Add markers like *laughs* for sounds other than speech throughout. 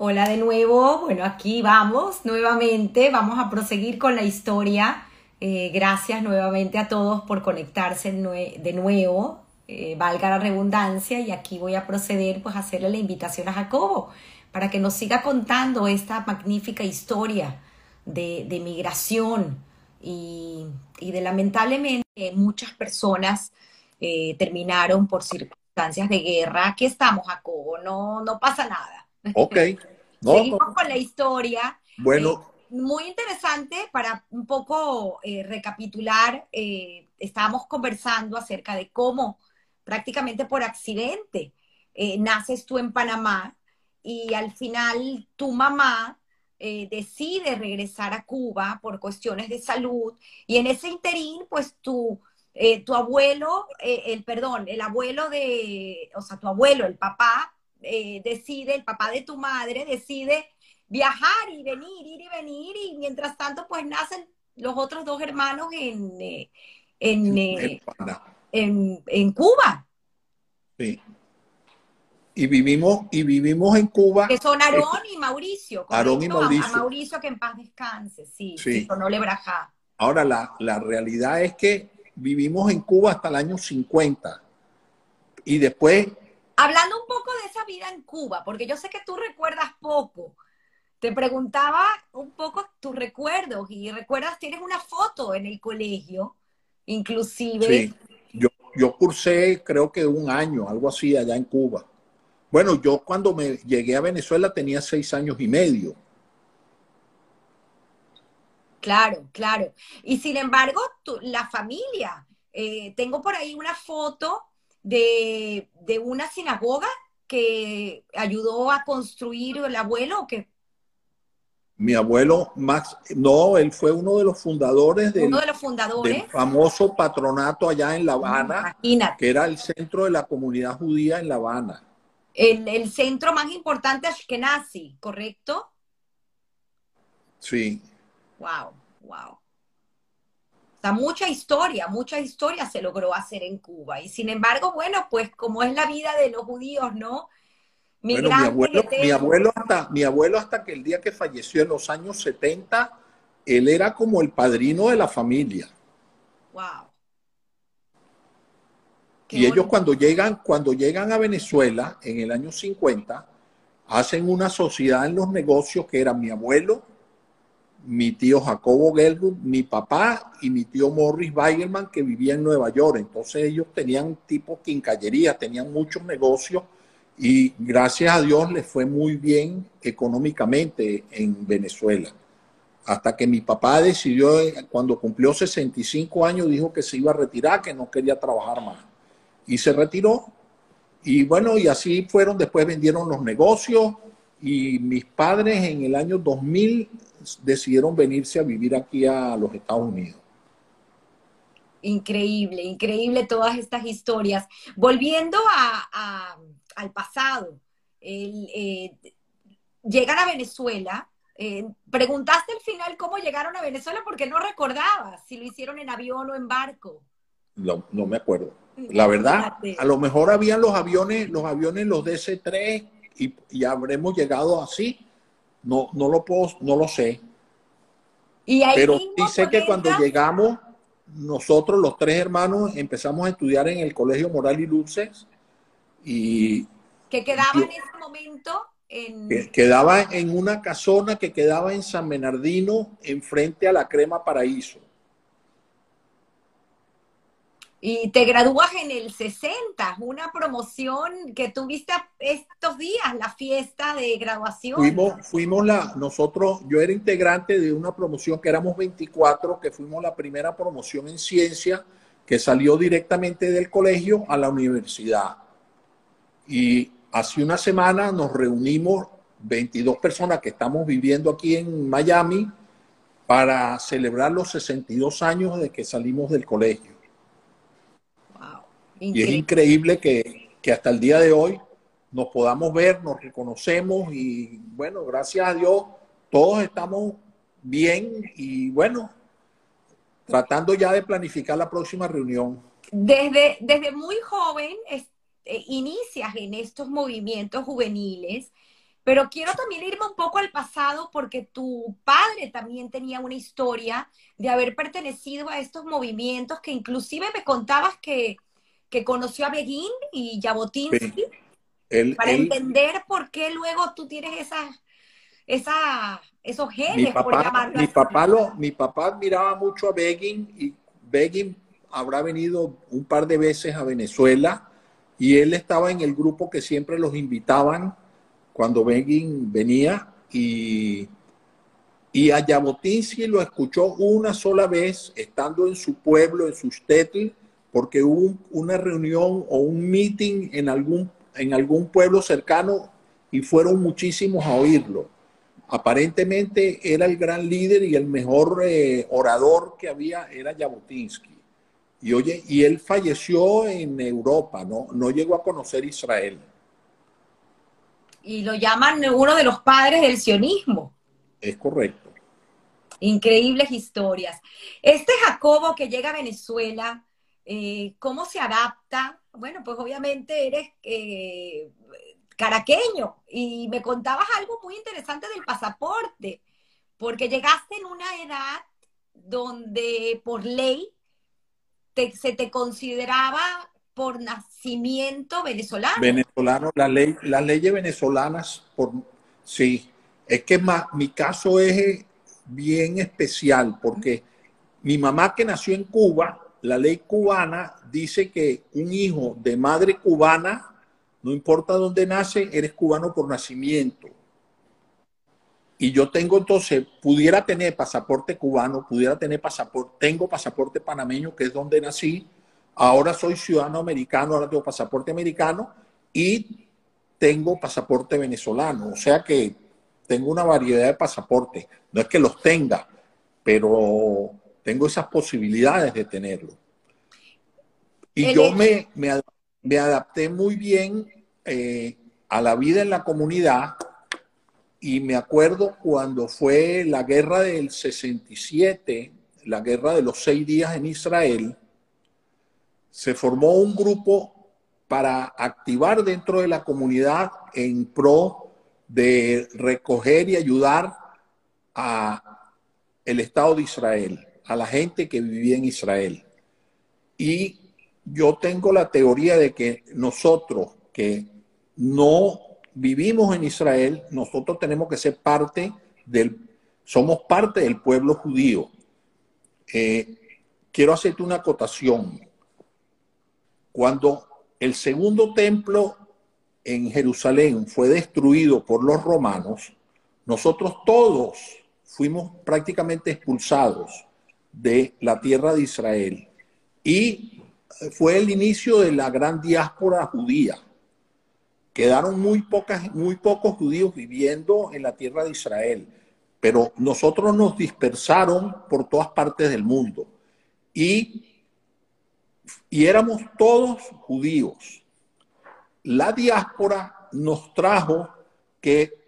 Hola de nuevo, bueno, aquí vamos nuevamente, vamos a proseguir con la historia. Eh, gracias nuevamente a todos por conectarse de nuevo, eh, valga la redundancia, y aquí voy a proceder pues a hacerle la invitación a Jacobo para que nos siga contando esta magnífica historia de, migración y, de lamentablemente muchas personas eh, terminaron por circunstancias de guerra. Aquí estamos, Jacobo, no, no pasa nada. Ok. *laughs* Seguimos con la historia. Bueno. Eh, muy interesante para un poco eh, recapitular. Estábamos conversando acerca de cómo prácticamente por accidente naces tú en Panamá y al final tu mamá decide regresar a Cuba por cuestiones de salud y en ese interín pues tu, tu abuelo, el perdón, el abuelo de, o sea, tu abuelo, el papá, eh, decide, el papá de tu madre decide viajar y venir, ir y venir, y mientras tanto, pues nacen los otros dos hermanos en, eh, eh, en, en, Cuba. Sí. Y vivimos, y vivimos en Cuba. Que son Aarón y Mauricio. Aarón y Mauricio. A, Mauricio que en paz descanse, sí. sí. no le braja. Ahora, la, la realidad es que vivimos en Cuba hasta el año 50. Y después Hablando un poco de esa vida en Cuba, porque yo sé que tú recuerdas poco. Te preguntaba un poco tus recuerdos y recuerdas, tienes una foto en el colegio, inclusive. Sí, yo, yo cursé creo que un año, algo así, allá en Cuba. Bueno, yo cuando me llegué a Venezuela tenía seis años y medio. Claro, claro. Y sin embargo, la familia, eh, tengo por ahí una foto de, una sinagoga que ayudó a construir el abuelo o que mi abuelo Max, no, él fue uno de los fundadores del, uno de los fundadores. famoso patronato allá en La Habana, que era el centro de la comunidad judía en La Habana. El, el centro más importante Ashkenazi, ¿correcto? Sí. Wow, wow. O sea, mucha historia, mucha historia se logró hacer en Cuba. Y sin embargo, bueno, pues como es la vida de los judíos, ¿no? Bueno, mi abuelo, mi abuelo, hasta, mi abuelo hasta que el día que falleció en los años 70, él era como el padrino de la familia. Wow. Y ellos cuando llegan, cuando llegan a Venezuela en el año 50, hacen una sociedad en los negocios que era mi abuelo, mi tío Jacobo Gelbund, mi papá y mi tío Morris Weigelman, que vivía en Nueva York. Entonces ellos tenían tipo quincallería, tenían muchos negocios y gracias a Dios les fue muy bien económicamente en Venezuela. Hasta que mi papá decidió, cuando cumplió 65 años, dijo que se iba a retirar, que no quería trabajar más. Y se retiró. Y bueno, y así fueron, después vendieron los negocios y mis padres en el año 2000 decidieron venirse a vivir aquí a los Estados Unidos. Increíble, increíble todas estas historias. Volviendo al pasado, eh, llegan a Venezuela. Eh, preguntaste al final cómo llegaron a Venezuela porque no recordabas si lo hicieron en avión o en barco. No, no me acuerdo. La verdad, a lo mejor habían los aviones, los aviones, los DC-3 y, y habremos llegado así no, no lo puedo, no lo sé. Y Pero sí sé que cuando llegamos, nosotros los tres hermanos empezamos a estudiar en el Colegio Moral y Luces y... Que quedaba en ese momento en... quedaba en una casona que quedaba en San Bernardino, enfrente a la Crema Paraíso. Y te gradúas en el 60, una promoción que tuviste estos días, la fiesta de graduación. Fuimos, fuimos la, nosotros, yo era integrante de una promoción que éramos 24, que fuimos la primera promoción en ciencia que salió directamente del colegio a la universidad. Y hace una semana nos reunimos 22 personas que estamos viviendo aquí en Miami para celebrar los 62 años de que salimos del colegio. Y es increíble que, hasta el día de hoy nos podamos ver, nos reconocemos y bueno, gracias a Dios todos estamos bien y bueno, tratando ya de planificar la próxima reunión. Desde, desde muy joven eh, inicias en estos movimientos juveniles, pero quiero también irme un poco al pasado porque tu padre también tenía una historia de haber pertenecido a estos movimientos que inclusive me contabas que, que conoció a Begin y Jabotinsky para entender por qué luego tú tienes esas, esa, esos genes, mi papá, mi papá, lo, mi papá admiraba mucho a Begin y Begin habrá venido un par de veces a Venezuela y él estaba en el grupo que siempre los invitaban cuando Begin venía y, y a Jabotinsky lo escuchó una sola vez estando en su pueblo, en su shtetl, porque hubo una reunión o un meeting en algún, en algún pueblo cercano y fueron muchísimos a oírlo. Aparentemente era el gran líder y el mejor eh, orador que había era Jabotinsky. Y oye, y él falleció en Europa, ¿no? No llegó a conocer Israel. Y lo llaman uno de los padres del sionismo. Es correcto. Increíbles historias. Este Jacobo que llega a Venezuela, eh, ¿cómo se adapta? Bueno, pues obviamente eres eh, caraqueño y me contabas algo muy interesante del pasaporte, porque llegaste en una edad donde por ley se te consideraba por nacimiento venezolano. Venezolano, la ley, las leyes venezolanas, sí, es que mi caso es bien especial porque mi mamá que nació en Cuba, la ley cubana dice que un hijo de madre cubana, no importa dónde nace, eres cubano por nacimiento. Y yo tengo entonces, pudiera tener pasaporte cubano, pudiera tener pasaporte, tengo pasaporte panameño, que es donde nací, ahora soy ciudadano americano, ahora tengo pasaporte americano y tengo pasaporte venezolano. O sea que tengo una variedad de pasaportes. No es que los tenga, pero tengo esas posibilidades de tenerlo. Y yo me, me, adapté muy bien eh, a la vida en la comunidad y me acuerdo cuando fue la guerra del 67, la guerra de los seis días en Israel, se formó un grupo para activar dentro de la comunidad en pro de recoger y ayudar a el Estado de Israel, a la gente que vivía en Israel. Y yo tengo la teoría de que nosotros que no vivimos en Israel, nosotros tenemos que ser parte del, somos parte del pueblo judío. Eh, quiero hacerte una acotación. Cuando el segundo templo en Jerusalén fue destruido por los romanos, nosotros todos fuimos prácticamente expulsados de la tierra de Israel. Y fue el inicio de la gran diáspora judía. Quedaron muy, pocas, muy pocos judíos viviendo en la tierra de Israel, pero nosotros nos dispersaron por todas partes del mundo y, y éramos todos judíos. La diáspora nos trajo que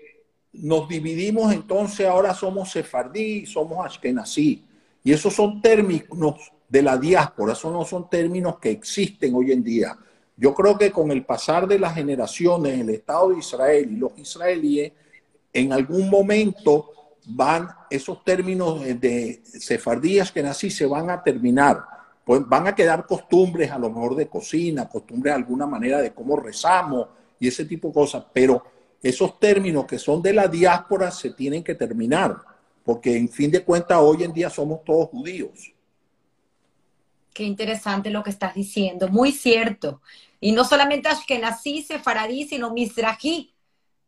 nos dividimos entonces, ahora somos sefardí, somos ashkenazí. Y esos son términos de la diáspora, esos no son términos que existen hoy en día. Yo creo que con el pasar de las generaciones, el Estado de Israel y los israelíes, en algún momento van esos términos de sefardías que nací se van a terminar. Pues van a quedar costumbres a lo mejor de cocina, costumbres de alguna manera de cómo rezamos y ese tipo de cosas, pero esos términos que son de la diáspora se tienen que terminar, porque en fin de cuentas hoy en día somos todos judíos. Qué interesante lo que estás diciendo, muy cierto. Y no solamente Ashkenazí, Sefaradí, sino Mizrahi,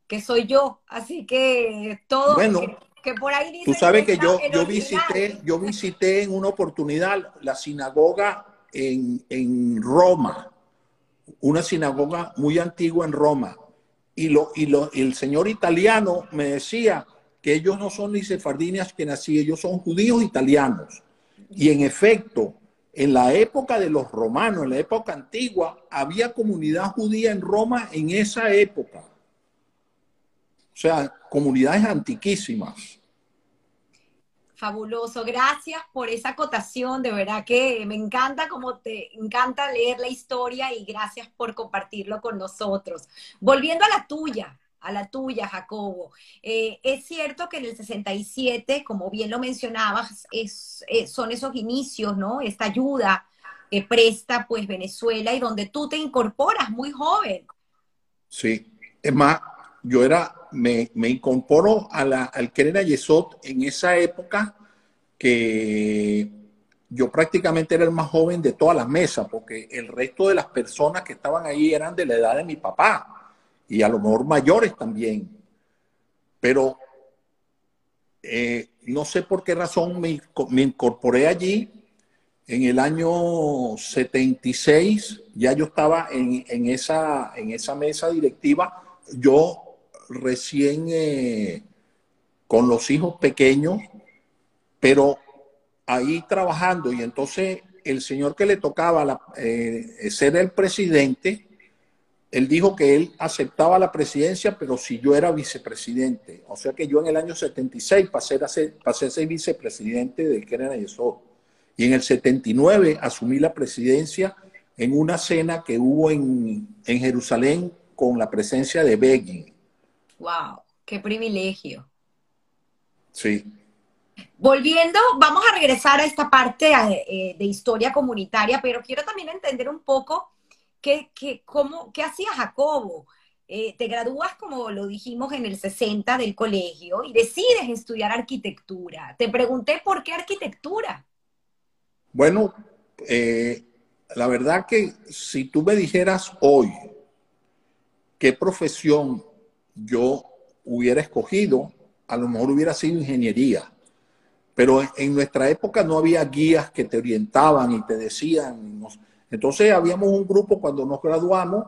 que soy yo. Así que todo bueno, que, por ahí. Tú sabes que, yo, yo visité, yo visité en una oportunidad la sinagoga en, en Roma, una sinagoga muy antigua en Roma. Y, lo, y, lo, el señor italiano me decía que ellos no son ni sefardines que nací, ellos son judíos italianos. Y en efecto, en la época de los romanos, en la época antigua, había comunidad judía en Roma en esa época. O sea, comunidades antiquísimas. Fabuloso, gracias por esa acotación, de verdad que me encanta como te encanta leer la historia y gracias por compartirlo con nosotros. Volviendo a la tuya, a la tuya, Jacobo. Eh, es cierto que en el 67, como bien lo mencionabas, es, eh, son esos inicios, ¿no? Esta ayuda que presta pues Venezuela y donde tú te incorporas muy joven. Sí, es más, yo era, me, me incorporo a la, al Keren Yesot en esa época que yo prácticamente era el más joven de todas las mesas, porque el resto de las personas que estaban ahí eran de la edad de mi papá y a lo mejor mayores también. Pero eh, no sé por qué razón me, me, incorporé allí. En el año 76 ya yo estaba en, en, esa, en esa mesa directiva. Yo recién eh, con los hijos pequeños, pero ahí trabajando y entonces el señor que le tocaba eh, ser el presidente, él dijo que él aceptaba la presidencia, pero si yo era vicepresidente. O sea que yo en el año 76 pasé a ser, pasé a ser vicepresidente del Yesod. Y en el 79 asumí la presidencia en una cena que hubo en, en Jerusalén con la presencia de Begin. ¡Wow! ¡Qué privilegio! Sí. Volviendo, vamos a regresar a esta parte eh, de historia comunitaria, pero quiero también entender un poco qué, qué, cómo, qué hacía Jacobo. Eh, te gradúas, como lo dijimos, en el 60 del colegio y decides estudiar arquitectura. Te pregunté por qué arquitectura. Bueno, eh, la verdad que si tú me dijeras hoy qué profesión yo hubiera escogido, a lo mejor hubiera sido ingeniería. Pero en nuestra época no había guías que te orientaban y te decían. Entonces habíamos un grupo cuando nos graduamos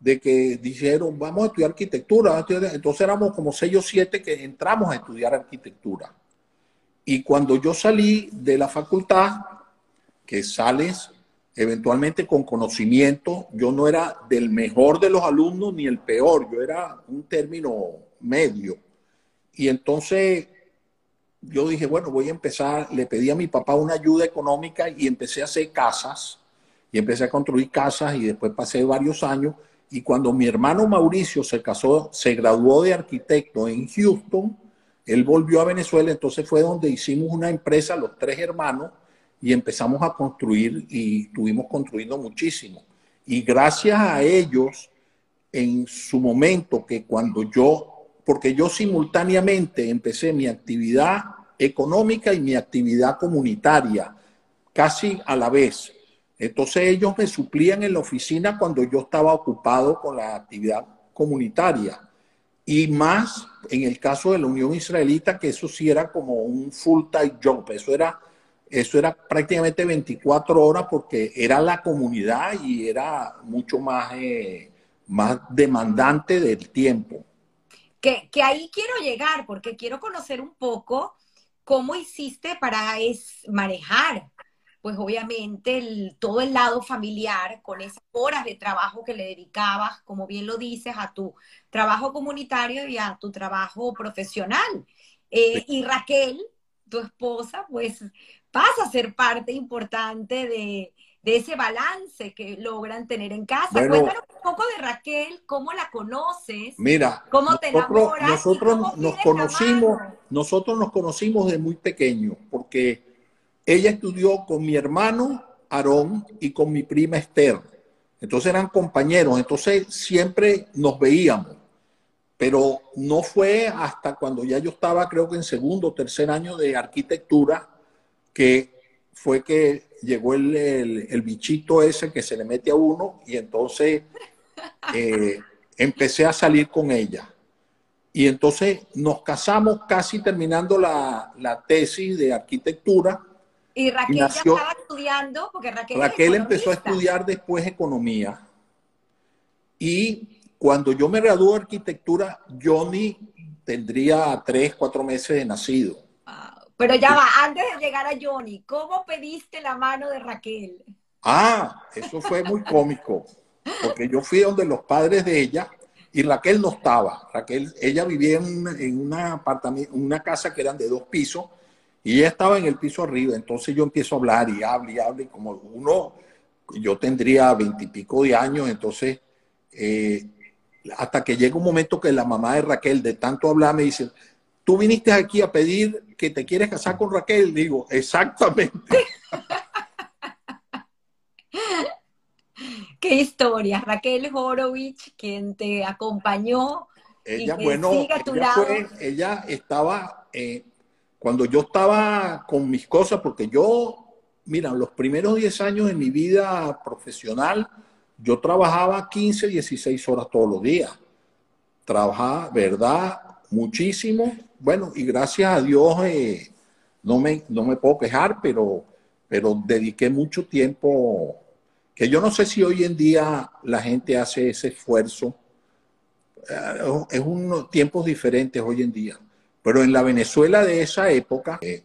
de que dijeron, vamos a estudiar arquitectura. Entonces éramos como seis o siete que entramos a estudiar arquitectura. Y cuando yo salí de la facultad, que sales eventualmente con conocimiento. Yo no era del mejor de los alumnos ni el peor, yo era un término medio. Y entonces yo dije, bueno, voy a empezar, le pedí a mi papá una ayuda económica y empecé a hacer casas y empecé a construir casas y después pasé varios años y cuando mi hermano Mauricio se casó, se graduó de arquitecto en Houston, él volvió a Venezuela, entonces fue donde hicimos una empresa, los tres hermanos, y empezamos a construir y estuvimos construyendo muchísimo. Y gracias a ellos, en su momento, que cuando yo, porque yo simultáneamente empecé mi actividad económica y mi actividad comunitaria, casi a la vez. Entonces ellos me suplían en la oficina cuando yo estaba ocupado con la actividad comunitaria. Y más en el caso de la Unión Israelita, que eso sí era como un full-time job, eso era eso era prácticamente 24 horas porque era la comunidad y era mucho más, eh, más demandante del tiempo. Que, que, ahí quiero llegar porque quiero conocer un poco cómo hiciste para es, manejar, pues obviamente el, todo el lado familiar con esas horas de trabajo que le dedicabas, como bien lo dices, a tu trabajo comunitario y a tu trabajo profesional. Eh, y Raquel, tu esposa, pues pasa a ser parte importante de, ese balance que logran tener en casa. Cuéntanos un poco de Raquel, cómo la conoces, mira, cómo te nosotros, Nosotros nos conocimos, nosotros nos conocimos de muy pequeño, porque ella estudió con mi hermano Aarón y con mi prima Esther. Entonces eran compañeros, entonces siempre nos veíamos. Pero no fue hasta cuando ya yo estaba, creo que en segundo o tercer año de arquitectura, que fue que llegó el, bichito ese que se le mete a uno y entonces eh, empecé a salir con ella. Y entonces nos casamos casi terminando la, tesis de arquitectura. Y Raquel ya estaba estudiando, porque Raquel, Raquel empezó a estudiar después economía. Y cuando yo me gradué de arquitectura, Johnny tendría tres, cuatro meses de nacido. Pero ya va, antes de llegar a Johnny, ¿cómo pediste la mano de Raquel? Ah, eso fue muy cómico, porque yo fui donde los padres de ella y Raquel no estaba. Raquel, ella vivía en, una, apartamento, una casa que eran de dos pisos Y ella estaba en el piso arriba, entonces yo empiezo a hablar y hablo y hablo, y como uno, yo tendría veintipico de años, entonces, eh, hasta que llega un momento que la mamá de Raquel, de tanto hablar, me dice, tú viniste aquí a pedir que te quieres casar con Raquel. Digo, exactamente. *laughs* Qué historia. Raquel Horowitz, quien te acompañó. Ella, bueno, ella, fue, ella estaba, eh, cuando yo estaba con mis cosas, porque yo, mira, los primeros 10 años de mi vida profesional, yo trabajaba 15, 16 horas todos los días. Trabajaba, ¿verdad? Muchísimo. Bueno, y gracias a Dios eh, no, me, no me puedo quejar, pero, pero dediqué mucho tiempo que yo no sé si hoy en día la gente hace ese esfuerzo. Eh, es unos tiempos diferentes hoy en día. Pero en la Venezuela de esa época, eh,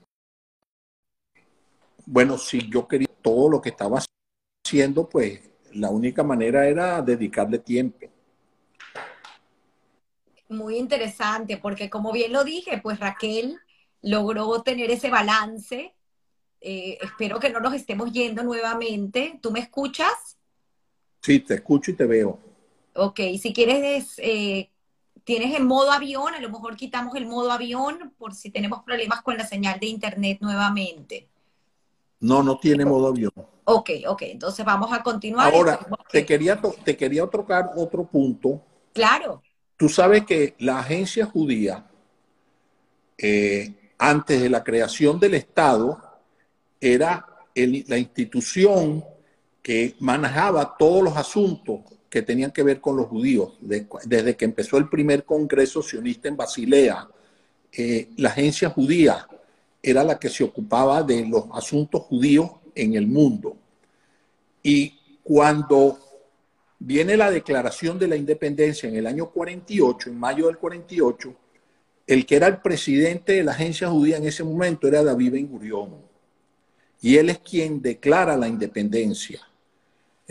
bueno, si yo quería todo lo que estaba haciendo, pues la única manera era dedicarle tiempo. Muy interesante, porque como bien lo dije, pues Raquel logró tener ese balance eh, espero que no nos estemos yendo nuevamente. ¿Tú me escuchas? Sí, te escucho y te veo. Ok, si quieres, eh, tienes el modo avión, a lo mejor quitamos el modo avión por si tenemos problemas con la señal de internet nuevamente. No, no tiene modo avión. Ok, ok, entonces vamos a continuar. Ahora, te quería, te quería tocar otro punto. Claro. Tú sabes que la agencia judía, eh, antes de la creación del Estado, era la institución que manejaba todos los asuntos que tenían que ver con los judíos. desde que empezó el primer congreso sionista en Basilea, eh, la agencia judía era la que se ocupaba de los asuntos judíos en el mundo. Y cuando viene la declaración de la independencia en el año 48, en mayo del 48, el que era el presidente de la agencia judía en ese momento era David Ben Gurión y él es quien declara la independencia.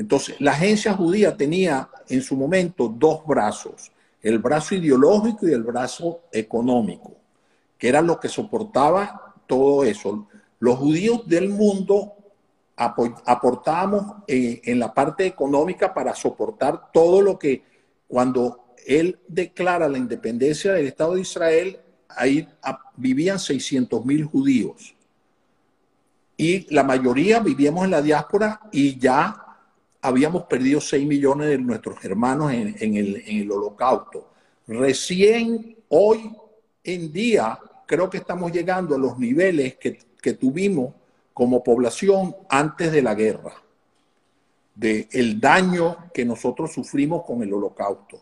Entonces, la agencia judía tenía en su momento dos brazos, el brazo ideológico y el brazo económico, que era lo que soportaba todo eso. Los judíos del mundo aportábamos eh, en la parte económica para soportar todo lo que cuando él declara la independencia del Estado de Israel, ahí vivían 600 mil judíos y la mayoría vivíamos en la diáspora y ya habíamos perdido 6 millones de nuestros hermanos en, el, holocausto. Recién hoy en día creo que estamos llegando a los niveles que, que tuvimos como población antes de la guerra, de el daño que nosotros sufrimos con el holocausto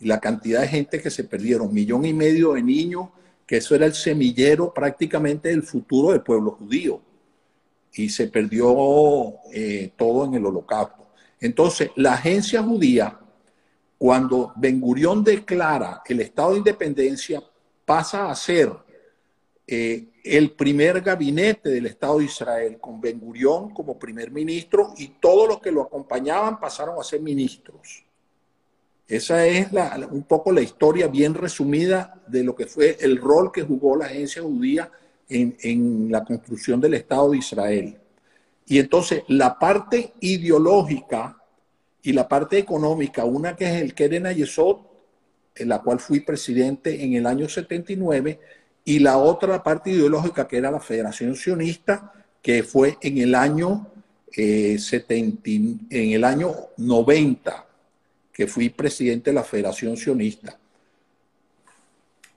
y la cantidad de gente que se perdieron, millón y medio de niños, que eso era el semillero prácticamente del futuro del pueblo judío y se perdió eh, todo en el holocausto. Entonces, la agencia judía, cuando Ben Gurión declara el estado de independencia, pasa a ser eh, el primer gabinete del Estado de Israel, con Ben Gurión como primer ministro y todos los que lo acompañaban pasaron a ser ministros. Esa es un poco la historia bien resumida de lo que fue el rol que jugó la agencia judía en, la construcción del Estado de Israel. Y entonces la parte ideológica y la parte económica, una que es el Keren Ayesot, en la cual fui presidente en el año 79, y la otra parte ideológica que era la Federación Sionista, que fue en el año, eh, en el año 90, que fui presidente de la Federación Sionista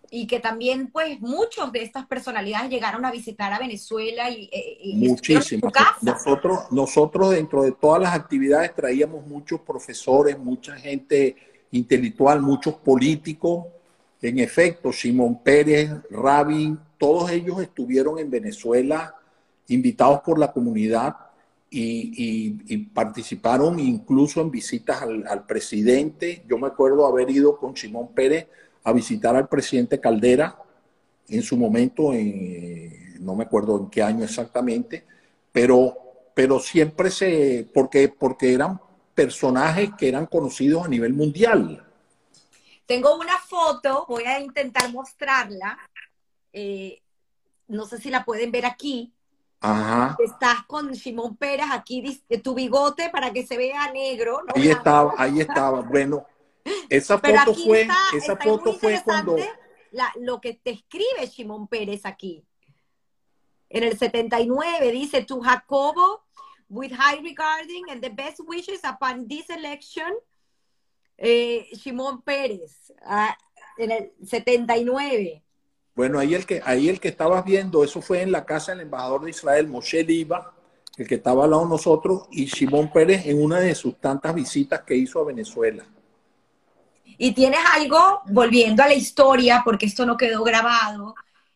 y que también pues muchos de estas personalidades llegaron a visitar a Venezuela y, eh, y muchísimas nosotros nosotros dentro de todas las actividades traíamos muchos profesores mucha gente intelectual muchos políticos. En efecto Simón Pérez Rabin todos ellos estuvieron en Venezuela invitados por la comunidad y, participaron incluso en visitas al, al presidente. Yo me acuerdo haber ido con Simón Pérez a visitar al presidente Caldera en su momento, no me acuerdo en qué año exactamente, pero, pero siempre se, porque, porque eran personajes que eran conocidos a nivel mundial. Tengo una foto, voy a intentar mostrarla. Eh, no sé si la pueden ver aquí. Ajá. Estás con Simón Pérez aquí, tu bigote para que se vea negro. ¿no? Ahí estaba, ahí estaba. Bueno, esa foto fue, esa foto fue cuando lo que te escribe Simón Pérez aquí. En el 79 dice, to Jacobo, with high regarding and the best wishes upon this election, eh, Simón Pérez, ah, en el 79. Bueno, ahí el, que, ahí el que estabas viendo, eso fue en la casa del embajador de Israel, Moshe Liba, el que estaba al lado de nosotros, y Simón Pérez en una de sus tantas visitas que hizo a Venezuela. Y tienes algo, volviendo a la historia, porque esto no quedó grabado,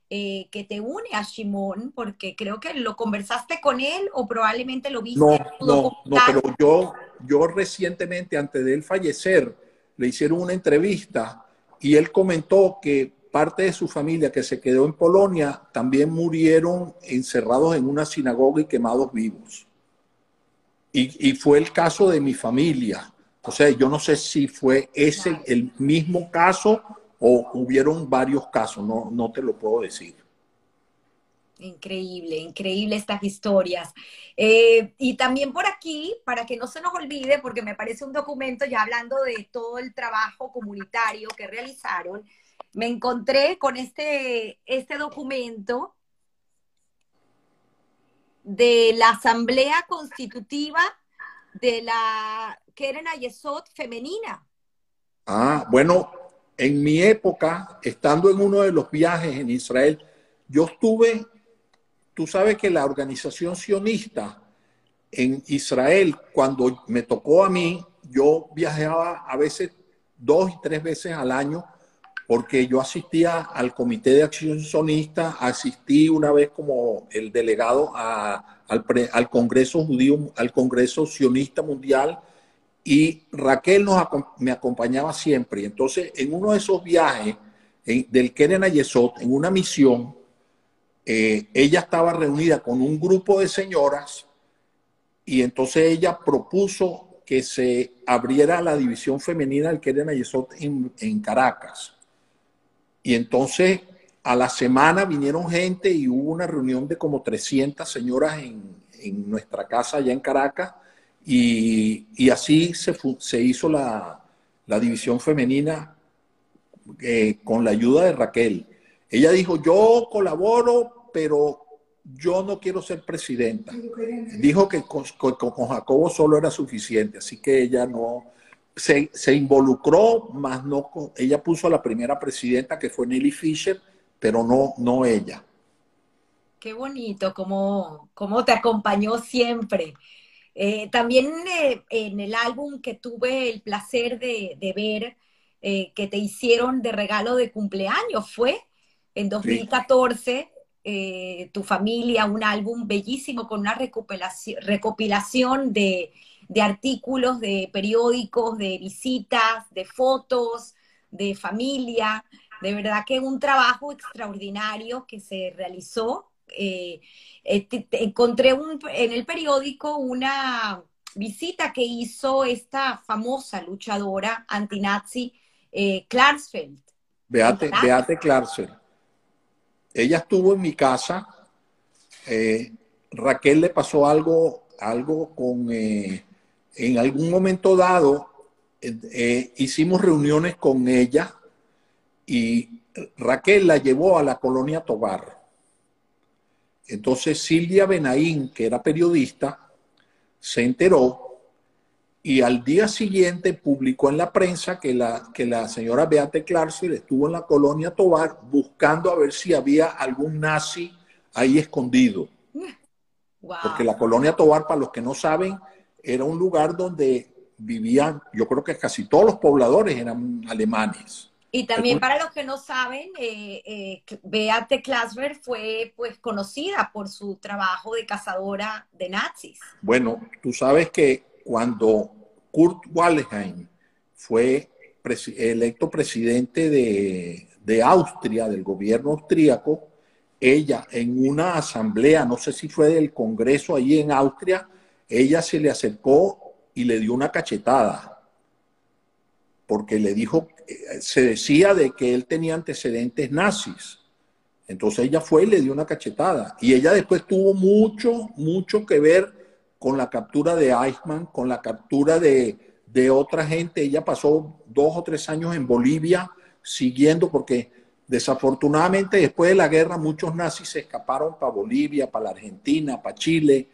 eh, que te une a Shimon, porque creo que lo conversaste con él o probablemente lo viste. No, no, no, pero yo, yo recientemente, antes de él fallecer, le hicieron una entrevista y él comentó que parte de su familia que se quedó en Polonia también murieron encerrados en una sinagoga y quemados vivos. Y, y fue el caso de mi familia. O sea, yo no sé si fue ese el mismo caso o hubieron varios casos, no, no te lo puedo decir. Increíble, increíble estas historias. Eh, y también por aquí, para que no se nos olvide, porque me parece un documento ya hablando de todo el trabajo comunitario que realizaron, me encontré con este, este documento de la Asamblea Constitutiva de la Keren Ayesot femenina. Ah, bueno, en mi época, estando en uno de los viajes en Israel, yo estuve, tú sabes que la organización sionista en Israel, cuando me tocó a mí, yo viajaba a veces dos y tres veces al año porque yo asistía al Comité de Acción Sionista, asistí una vez como el delegado al, al, Congreso Judío, al Congreso Sionista Mundial, y Raquel nos, me acompañaba siempre. Entonces, en uno de esos viajes del Keren Ayesot, en una misión, eh, ella estaba reunida con un grupo de señoras y entonces ella propuso que se abriera la división femenina del Keren Ayesot en, en Caracas. Y entonces a la semana vinieron gente y hubo una reunión de como 300 señoras en, en nuestra casa allá en Caracas y, así se, se hizo la, división femenina eh, con la ayuda de Raquel. Ella dijo, yo colaboro, pero yo no quiero ser presidenta. Dijo que con, Jacobo solo era suficiente, así que ella no se, involucró, más no ella puso a la primera presidenta que fue Nelly Fisher, pero no, no ella. Qué bonito, cómo, cómo te acompañó siempre. Eh, también eh, en el álbum que tuve el placer de, ver, eh, que te hicieron de regalo de cumpleaños, fue en 2014, tu familia, un álbum bellísimo con una recopilación, de, de artículos, de periódicos, de visitas, de fotos, de familia. De verdad que un trabajo extraordinario que se realizó eh, eh, encontré un, en el periódico una visita que hizo esta famosa luchadora antinazi, eh, Klarsfeld. Beate, Beate Klarsfeld. Ella estuvo en mi casa. Eh, Raquel le pasó algo, algo con, en algún momento dado, hicimos reuniones con ella y Raquel la llevó a la colonia Tobar entonces Silvia Benaín, que era periodista, se enteró y al día siguiente publicó en la prensa que la, que la señora Beate Clarcel estuvo en la colonia Tobar buscando a ver si había algún nazi ahí escondido. Porque la colonia Tobar, para los que no saben, era un lugar donde vivían, yo creo que casi todos los pobladores eran alemanes. Y también para los que no saben, eh, eh, Beate Klasberg fue pues conocida por su trabajo de cazadora de nazis. Bueno, tú sabes que cuando Kurt Waldheim fue electo presidente de, de Austria, del gobierno austríaco, ella en una asamblea, no sé si fue del Congreso allí en Austria, ella se le acercó y le dio una cachetada porque le dijo, se decía de que él tenía antecedentes nazis. Entonces ella fue y le dio una cachetada. Y ella después tuvo mucho, mucho que ver con la captura de Eichmann, con la captura de, de otra gente. Ella pasó dos o tres años en Bolivia siguiendo, porque desafortunadamente después de la guerra muchos nazis se escaparon para Bolivia, para la Argentina, para Chile,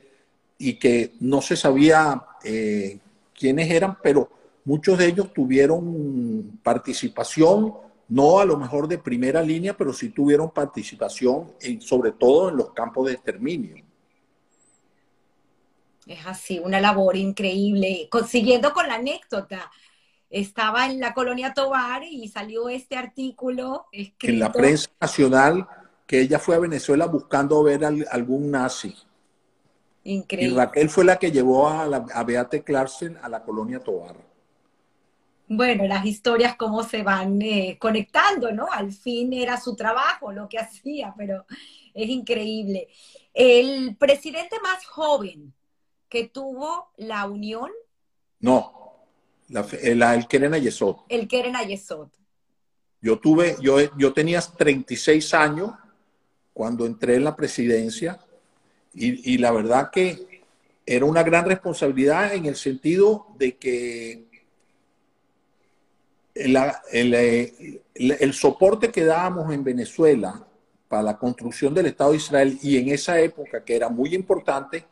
y que no se sabía eh, quiénes eran, pero muchos de ellos tuvieron participación, no a lo mejor de primera línea, pero sí tuvieron participación, en, sobre todo en los campos de exterminio. Es así, una labor increíble. Siguiendo con la anécdota, estaba en la colonia Tobar y salió este artículo escrito. En la prensa nacional que ella fue a Venezuela buscando ver a algún nazi. Increíble. Y Raquel fue la que llevó a, la, a Beate Clarsen a la colonia Tobar. Bueno, las historias cómo se van eh, conectando, ¿no? Al fin era su trabajo lo que *laughs* hacía, pero es increíble. El presidente más joven que tuvo la Unión. No, la, el, el Keren Ayesot. El Keren Ayesot. Yo tuve, yo, yo tenía 36 años cuando entré en la presidencia y, y la verdad que era una gran responsabilidad en el sentido de que el, el, el, soporte que dábamos en Venezuela para la construcción del Estado de Israel y en esa época que era muy importante,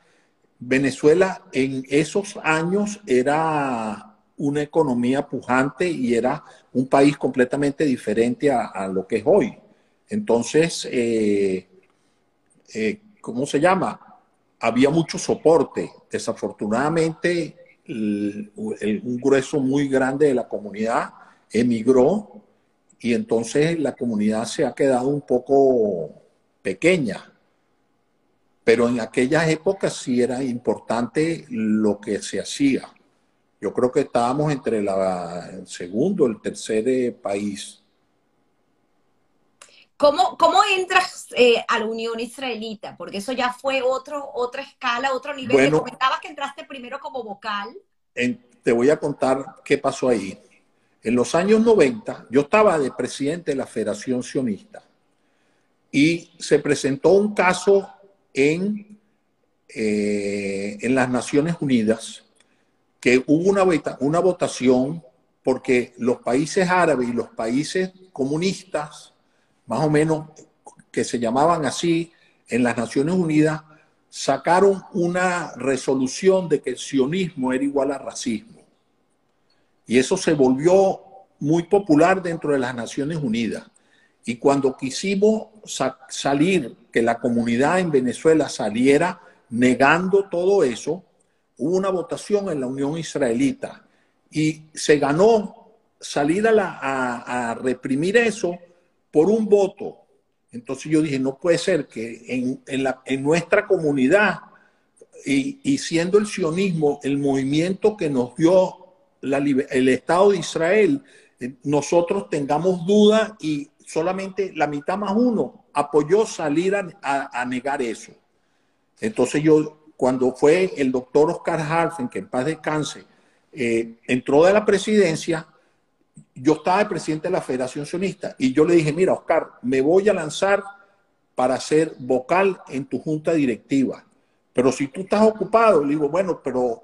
Venezuela en esos años era una economía pujante y era un país completamente diferente a, lo que es hoy. Entonces, eh, eh, ¿cómo se llama? Había mucho soporte. Desafortunadamente, un grueso muy grande de la comunidad emigró y entonces la comunidad se ha quedado un poco pequeña. Pero en aquellas épocas sí era importante lo que se hacía. Yo creo que estábamos entre la, el segundo, el tercer eh, país. ¿Cómo, cómo entras eh, a la Unión Israelita? Porque eso ya fue otro, otra escala, otro nivel. Bueno, comentabas que entraste primero como vocal. te voy a contar qué pasó ahí. En los años 90, yo estaba de presidente de la Federación Sionista y se presentó un caso en, eh, en las Naciones Unidas, que hubo una, una votación porque los países árabes y los países comunistas, más o menos que se llamaban así en las Naciones Unidas, sacaron una resolución de que el sionismo era igual a racismo. Y eso se volvió muy popular dentro de las Naciones Unidas. Y cuando quisimos salir, que la comunidad en Venezuela saliera negando todo eso, hubo una votación en la Unión Israelita y se ganó salir a, reprimir eso por un voto. Entonces yo dije, no puede ser que en nuestra comunidad y, y, siendo el sionismo el movimiento que nos dio el Estado de Israel, eh, nosotros tengamos duda y solamente la mitad más uno apoyó salir a, negar eso. Entonces yo, cuando fue el doctor Oscar Harfen, que en paz descanse, eh, entró de la presidencia, yo estaba el presidente de la Federación Sionista y yo le dije, mira, Oscar, me voy a lanzar para ser vocal en tu junta directiva. Pero si tú estás ocupado, le digo, bueno, pero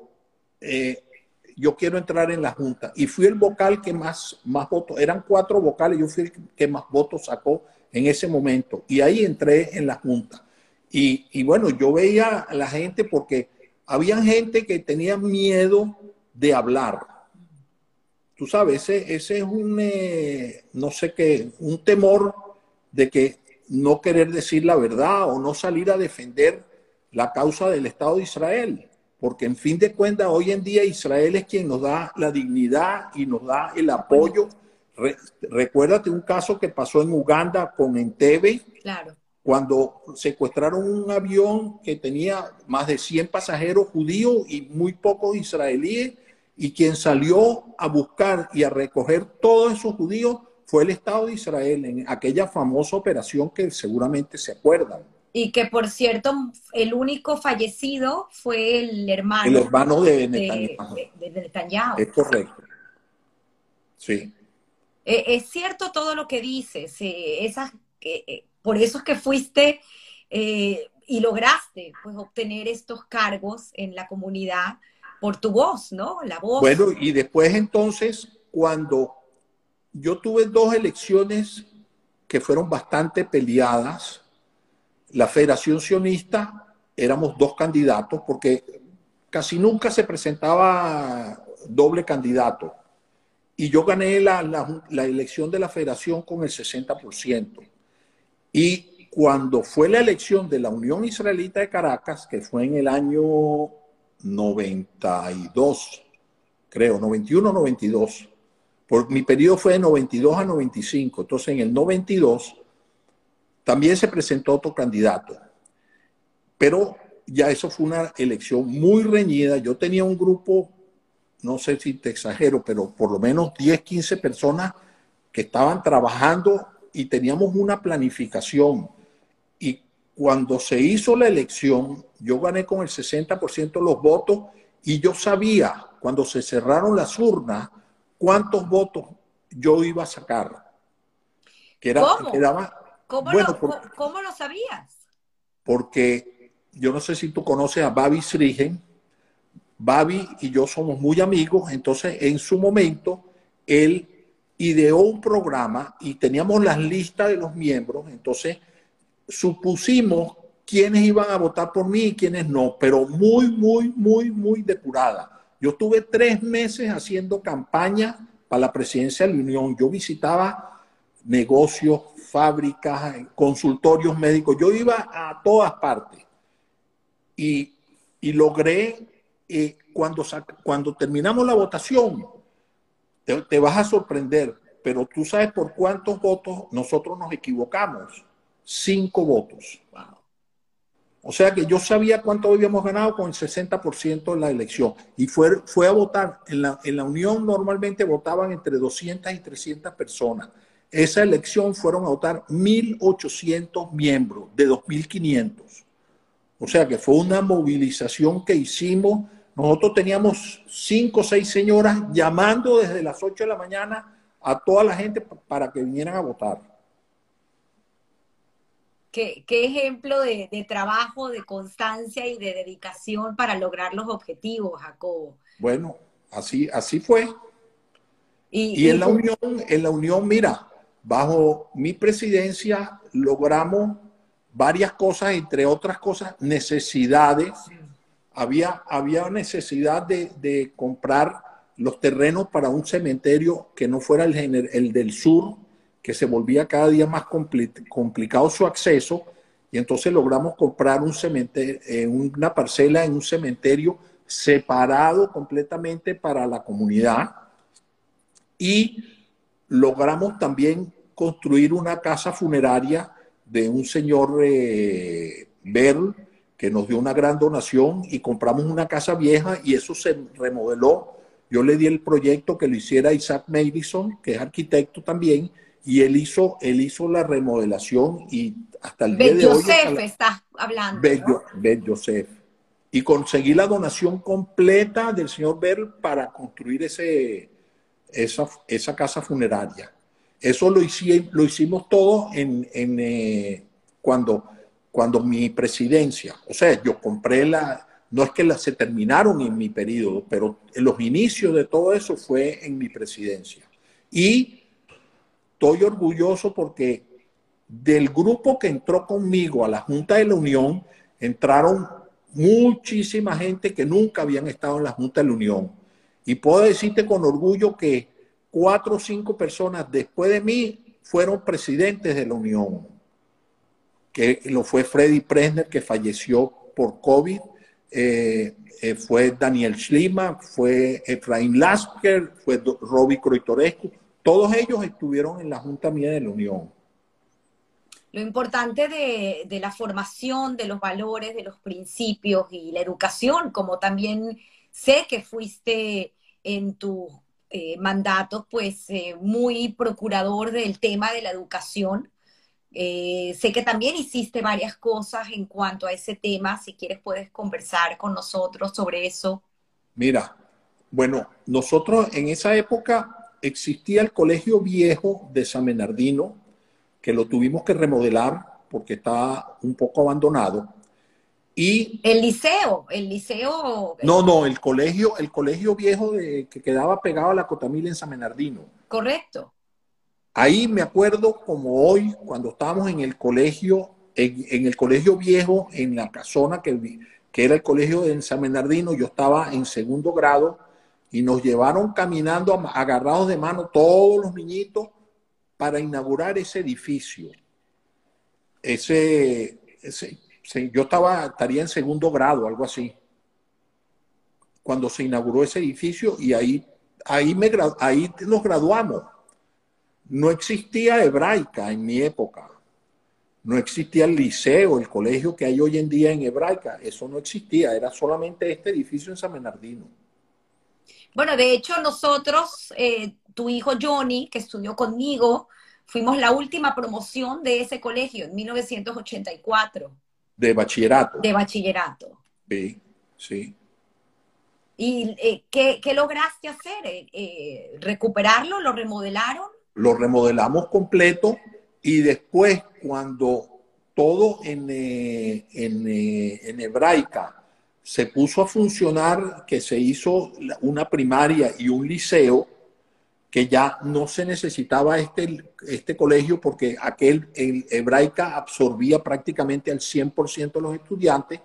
eh, yo quiero entrar en la Junta. Y fui el vocal que más, más votos, eran cuatro vocales, yo fui el que más votos sacó en ese momento. Y ahí entré en la Junta. Y, y bueno, yo veía a la gente porque había gente que tenía miedo de hablar. Tú sabes, ese, ese es un, eh, no sé qué, un temor de que no querer decir la verdad o no salir a defender la causa del Estado de Israel porque en fin de cuentas hoy en día Israel es quien nos da la dignidad y nos da el apoyo. recuérdate un caso que pasó en Uganda con Entebbe, claro. cuando secuestraron un avión que tenía más de 100 pasajeros judíos y muy pocos israelíes, y quien salió a buscar y a recoger todos esos judíos fue el Estado de Israel en aquella famosa operación que seguramente se acuerdan. Y que, por cierto, el único fallecido fue el hermano. El hermano de Netanyahu. De, Netanyahu. Es correcto. Sí. Eh, es cierto todo lo que dices. Eh, esas, eh, por eso es que fuiste eh, y lograste pues, obtener estos cargos en la comunidad por tu voz, ¿no? La voz. Bueno, y después entonces, cuando yo tuve dos elecciones que fueron bastante peleadas, la Federación Sionista éramos dos candidatos porque casi nunca se presentaba doble candidato. Y yo gané la, la, elección de la federación con el 60%. Y cuando fue la elección de la Unión Israelita de Caracas, que fue en el año 92, creo, 91, 92, por, mi periodo fue de 92 a 95, entonces en el 92 también se presentó otro candidato. Pero ya eso fue una elección muy reñida. Yo tenía un grupo, no sé si te exagero, pero por lo menos 10, 15 personas que estaban trabajando y teníamos una planificación. Y cuando se hizo la elección, yo gané con el 60% de los votos y yo sabía, cuando se cerraron las urnas, cuántos votos yo iba a sacar. Que era, ¿Cómo? ¿Cómo, lo, ¿Cómo lo sabías? Porque yo no sé si tú conoces a Babi Srigen. Babi y yo somos muy amigos, entonces en su momento él ideó un programa y teníamos las listas de los miembros, entonces supusimos quiénes iban a votar por mí y quiénes no, pero muy, muy, muy, muy depurada. Yo tuve tres meses haciendo campaña para la presidencia de la Unión. Yo visitaba negocios, fábricas, consultorios médicos. Yo iba a todas partes y, logré, eh, cuando, cuando terminamos la votación, te, vas a sorprender, pero tú sabes por cuántos votos nosotros nos equivocamos. Cinco votos. O sea que yo sabía cuánto habíamos ganado con el 60% de la elección. Y fue, fue a votar. En la, en la Unión normalmente votaban entre 200 y 300 personas. Esa elección fueron a votar 1.800 miembros de 2.500. O sea que fue una movilización que hicimos nosotros teníamos cinco o seis señoras llamando desde las 8 de la mañana a toda la gente para que vinieran a votar. ¿Qué, ejemplo de, trabajo, de constancia y de dedicación para lograr los objetivos, Jacobo? Bueno, así, así fue. Y, en la unión, en la unión, mira, bajo mi presidencia logramos varias cosas, entre otras cosas, necesidades. Había, había necesidad de, comprar los terrenos para un cementerio que no fuera el, el del sur, que se volvía cada día más complicado su acceso, y entonces logramos comprar un cementerio, eh, una parcela en un cementerio separado completamente para la comunidad, y logramos también construir una casa funeraria de un señor eh, Berl, que nos dio una gran donación y compramos una casa vieja y eso se remodeló. Yo le di el proyecto que lo hiciera Isaac Madison, que es arquitecto también, y él hizo, él hizo la remodelación y hasta el día de hoy... Joseph está hablando. Ben, Joseph. Y conseguí la donación completa del señor Bell para construir ese, esa, esa casa funeraria. Eso lo, lo hicimos todo en, en eh, cuando cuando mi presidencia, o sea, yo compré la, no es que las se terminaron en mi periodo, pero los inicios de todo eso fue en mi presidencia. Y estoy orgulloso porque del grupo que entró conmigo a la Junta de la Unión, entraron muchísima gente que nunca habían estado en la Junta de la Unión. Y puedo decirte con orgullo que cuatro o cinco personas después de mí fueron presidentes de la Unión que lo fue Freddy Presner, que falleció por COVID, eh, eh, fue Daniel Schlima, fue Efraín Lasker, fue Roby Croitorescu, todos ellos estuvieron en la Junta Mía de la Unión. Lo importante de, la formación, de los valores, de los principios y la educación, como también sé que fuiste en tu eh, mandato, pues muy procurador del tema de la educación, eh, sé que también hiciste varias cosas en cuanto a ese tema. Si quieres, puedes conversar con nosotros sobre eso. Mira, bueno, nosotros en esa época existía el colegio viejo de San Bernardino, que lo tuvimos que remodelar porque estaba un poco abandonado. Y el liceo, el liceo. No, no, el colegio, el colegio viejo de, que quedaba pegado a la Cotamil en San Bernardino. Correcto. Ahí me acuerdo como hoy, cuando estábamos en el colegio, en, el colegio viejo, en la casona que, que era el colegio de San Bernardino, yo estaba en segundo grado y nos llevaron caminando agarrados de mano todos los niñitos para inaugurar ese edificio. Ese, ese yo estaba, estaría en segundo grado, algo así, cuando se inauguró ese edificio y ahí, ahí, me, ahí nos graduamos. No existía hebraica en mi época. No existía el liceo, el colegio que hay hoy en día en hebraica. Eso no existía. Era solamente este edificio en San Bernardino. Bueno, de hecho, nosotros, eh, tu hijo Johnny, que estudió conmigo, fuimos la última promoción de ese colegio en 1984. De bachillerato. De bachillerato. Sí, sí. ¿Y eh, ¿qué, lograste hacer? Eh, ¿Recuperarlo? ¿Lo remodelaron? Lo remodelamos completo y después cuando todo en, en, en hebraica se puso a funcionar, que se hizo una primaria y un liceo, que ya no se necesitaba este, este colegio porque aquel en hebraica absorbía prácticamente al 100% de los estudiantes.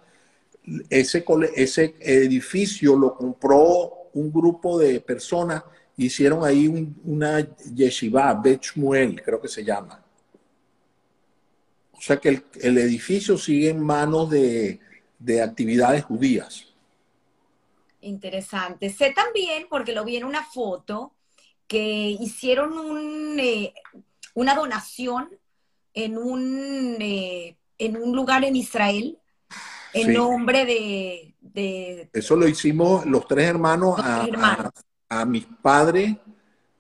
Ese, ese edificio lo compró un grupo de personas, hicieron ahí una yeshiva, Bet creo que se llama. O sea que el edificio sigue en manos de, de actividades judías. Interesante. Sé también, porque lo vi en una foto, que hicieron un, eh, una donación en un, eh, en un lugar en Israel en nombre de, Eso lo hicimos los tres hermanos, a, mis padres